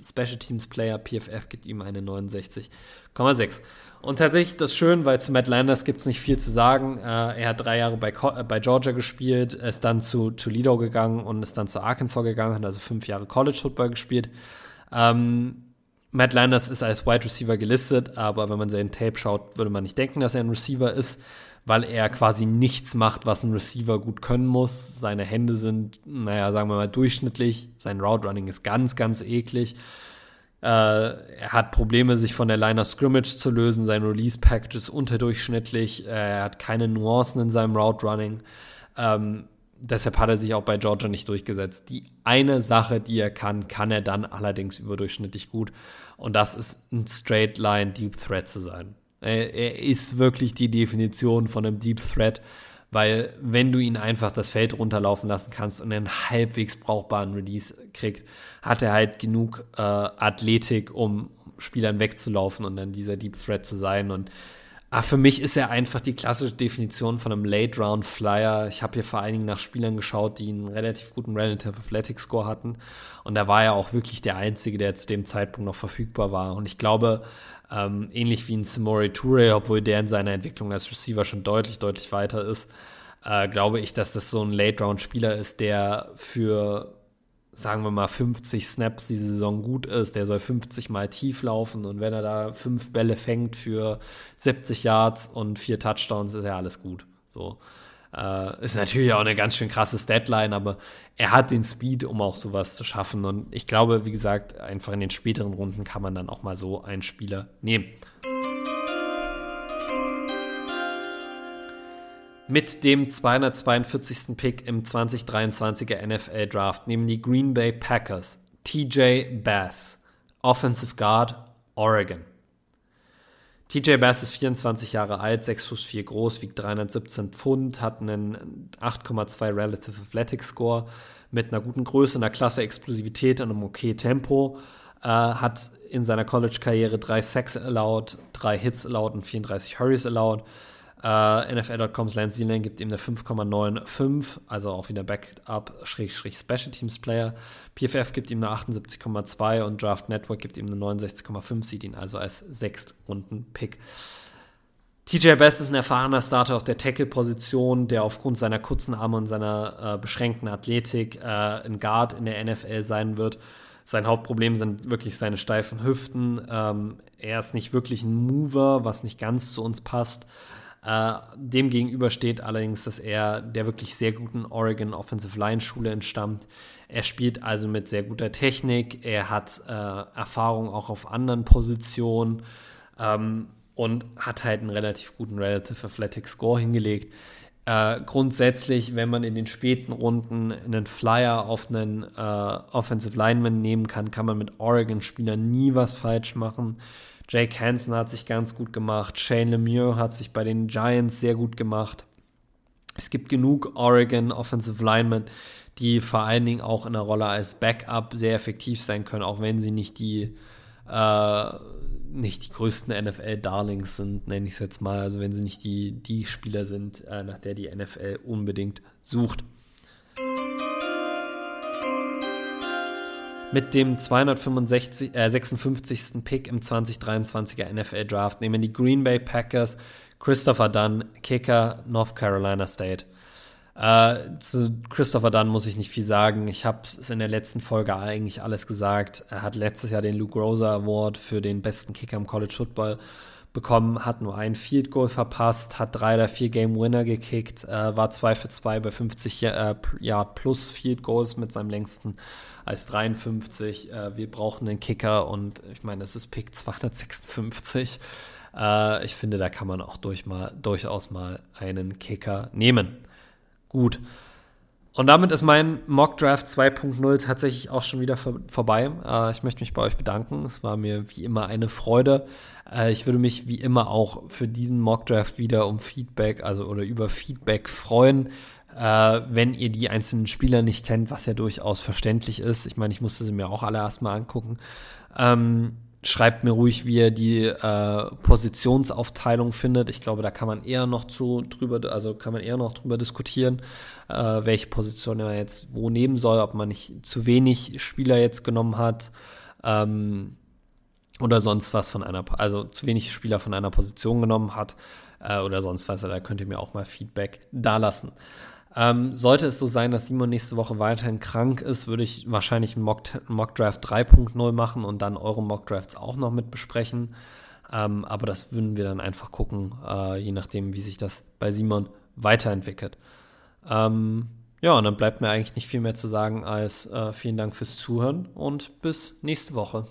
Special Teams Player. PFF gibt ihm eine 69,6. Und tatsächlich das schön, weil zu Matt Landers gibt es nicht viel zu sagen. Äh, er hat drei Jahre bei, äh, bei Georgia gespielt, ist dann zu Toledo gegangen und ist dann zu Arkansas gegangen, hat also fünf Jahre College Football gespielt. Ähm, Matt Landers ist als Wide Receiver gelistet, aber wenn man seinen Tape schaut, würde man nicht denken, dass er ein Receiver ist weil er quasi nichts macht, was ein Receiver gut können muss. Seine Hände sind, naja, sagen wir mal, durchschnittlich. Sein Route Running ist ganz, ganz eklig. Äh, er hat Probleme, sich von der Line of Scrimmage zu lösen. Sein Release Package ist unterdurchschnittlich. er hat keine Nuancen in seinem Route Running. Ähm, deshalb hat er sich auch bei Georgia nicht durchgesetzt. Die eine Sache, die er kann, kann er dann allerdings überdurchschnittlich gut. Und das ist ein Straight Line Deep Threat zu sein. Er ist wirklich die Definition von einem Deep Threat, weil wenn du ihn einfach das Feld runterlaufen lassen kannst und einen halbwegs brauchbaren Release kriegt, hat er halt genug äh, Athletik, um Spielern wegzulaufen und dann dieser Deep Threat zu sein. Und ah, für mich ist er einfach die klassische Definition von einem Late Round Flyer. Ich habe hier vor allen Dingen nach Spielern geschaut, die einen relativ guten Relative Athletic Score hatten. Und da war er auch wirklich der Einzige, der zu dem Zeitpunkt noch verfügbar war. Und ich glaube, ähm, ähnlich wie ein Samori Toure, obwohl der in seiner Entwicklung als Receiver schon deutlich, deutlich weiter ist, äh, glaube ich, dass das so ein Late-Round-Spieler ist, der für, sagen wir mal, 50 Snaps diese Saison gut ist. Der soll 50 Mal tief laufen und wenn er da fünf Bälle fängt für 70 Yards und vier Touchdowns, ist ja alles gut. So. Äh, ist natürlich auch eine ganz schön krasse Deadline, aber er hat den Speed, um auch sowas zu schaffen. Und ich glaube, wie gesagt, einfach in den späteren Runden kann man dann auch mal so einen Spieler nehmen. Mit dem 242. Pick im 2023er NFL Draft nehmen die Green Bay Packers TJ Bass, Offensive Guard, Oregon. TJ Bass ist 24 Jahre alt, 6 Fuß 4 groß, wiegt 317 Pfund, hat einen 8,2 Relative Athletic Score mit einer guten Größe, einer klasse Explosivität und einem okay Tempo. Äh, hat in seiner College-Karriere drei Sacks allowed, drei Hits allowed und 34 Hurries allowed. Uh, NFL.coms Lance Zealand gibt ihm eine 5,95, also auch wieder Backup-Special Teams Player. PFF gibt ihm eine 78,2 und Draft Network gibt ihm eine 69,5, sieht ihn also als Sechstrunden-Pick. TJ Best ist ein erfahrener Starter auf der Tackle-Position, der aufgrund seiner kurzen Arme und seiner äh, beschränkten Athletik äh, ein Guard in der NFL sein wird. Sein Hauptproblem sind wirklich seine steifen Hüften. Ähm, er ist nicht wirklich ein Mover, was nicht ganz zu uns passt. Äh, dem gegenüber steht allerdings, dass er der wirklich sehr guten Oregon Offensive Line Schule entstammt. Er spielt also mit sehr guter Technik, er hat äh, Erfahrung auch auf anderen Positionen ähm, und hat halt einen relativ guten Relative Athletic Score hingelegt. Äh, grundsätzlich, wenn man in den späten Runden einen Flyer auf einen äh, Offensive Lineman nehmen kann, kann man mit Oregon-Spielern nie was falsch machen. Jake Hansen hat sich ganz gut gemacht. Shane Lemieux hat sich bei den Giants sehr gut gemacht. Es gibt genug Oregon Offensive Linemen, die vor allen Dingen auch in der Rolle als Backup sehr effektiv sein können, auch wenn sie nicht die, äh, nicht die größten NFL-Darlings sind, nenne ich es jetzt mal. Also wenn sie nicht die, die Spieler sind, äh, nach der die NFL unbedingt sucht. Mit dem 256, äh, 56. Pick im 2023er NFL Draft nehmen die Green Bay Packers Christopher Dunn, Kicker, North Carolina State. Äh, zu Christopher Dunn muss ich nicht viel sagen. Ich habe es in der letzten Folge eigentlich alles gesagt. Er hat letztes Jahr den Luke Rosa Award für den besten Kicker im College Football bekommen, hat nur ein Field Goal verpasst, hat drei oder vier Game Winner gekickt, äh, war zwei für zwei bei 50 äh, Yard plus Field Goals mit seinem längsten als 53. Äh, wir brauchen einen Kicker und ich meine, es ist Pick 256. Äh, ich finde, da kann man auch durch mal, durchaus mal einen Kicker nehmen. Gut. Und damit ist mein Mock Draft 2.0 tatsächlich auch schon wieder vor, vorbei. Äh, ich möchte mich bei euch bedanken. Es war mir wie immer eine Freude. Äh, ich würde mich wie immer auch für diesen Mock Draft wieder um Feedback, also oder über Feedback freuen. Äh, wenn ihr die einzelnen Spieler nicht kennt, was ja durchaus verständlich ist. Ich meine, ich musste sie mir auch alle erstmal angucken. Ähm, schreibt mir ruhig, wie ihr die äh, Positionsaufteilung findet. Ich glaube, da kann man eher noch zu drüber, also kann man eher noch drüber diskutieren, äh, welche Position er jetzt wo nehmen soll, ob man nicht zu wenig Spieler jetzt genommen hat ähm, oder sonst was von einer, also zu wenig Spieler von einer Position genommen hat äh, oder sonst was. Da könnt ihr mir auch mal Feedback dalassen. Ähm, sollte es so sein, dass Simon nächste Woche weiterhin krank ist, würde ich wahrscheinlich einen Mock, Mock Draft 3.0 machen und dann eure Mock Drafts auch noch mit besprechen. Ähm, aber das würden wir dann einfach gucken, äh, je nachdem, wie sich das bei Simon weiterentwickelt. Ähm, ja, und dann bleibt mir eigentlich nicht viel mehr zu sagen als äh, vielen Dank fürs Zuhören und bis nächste Woche.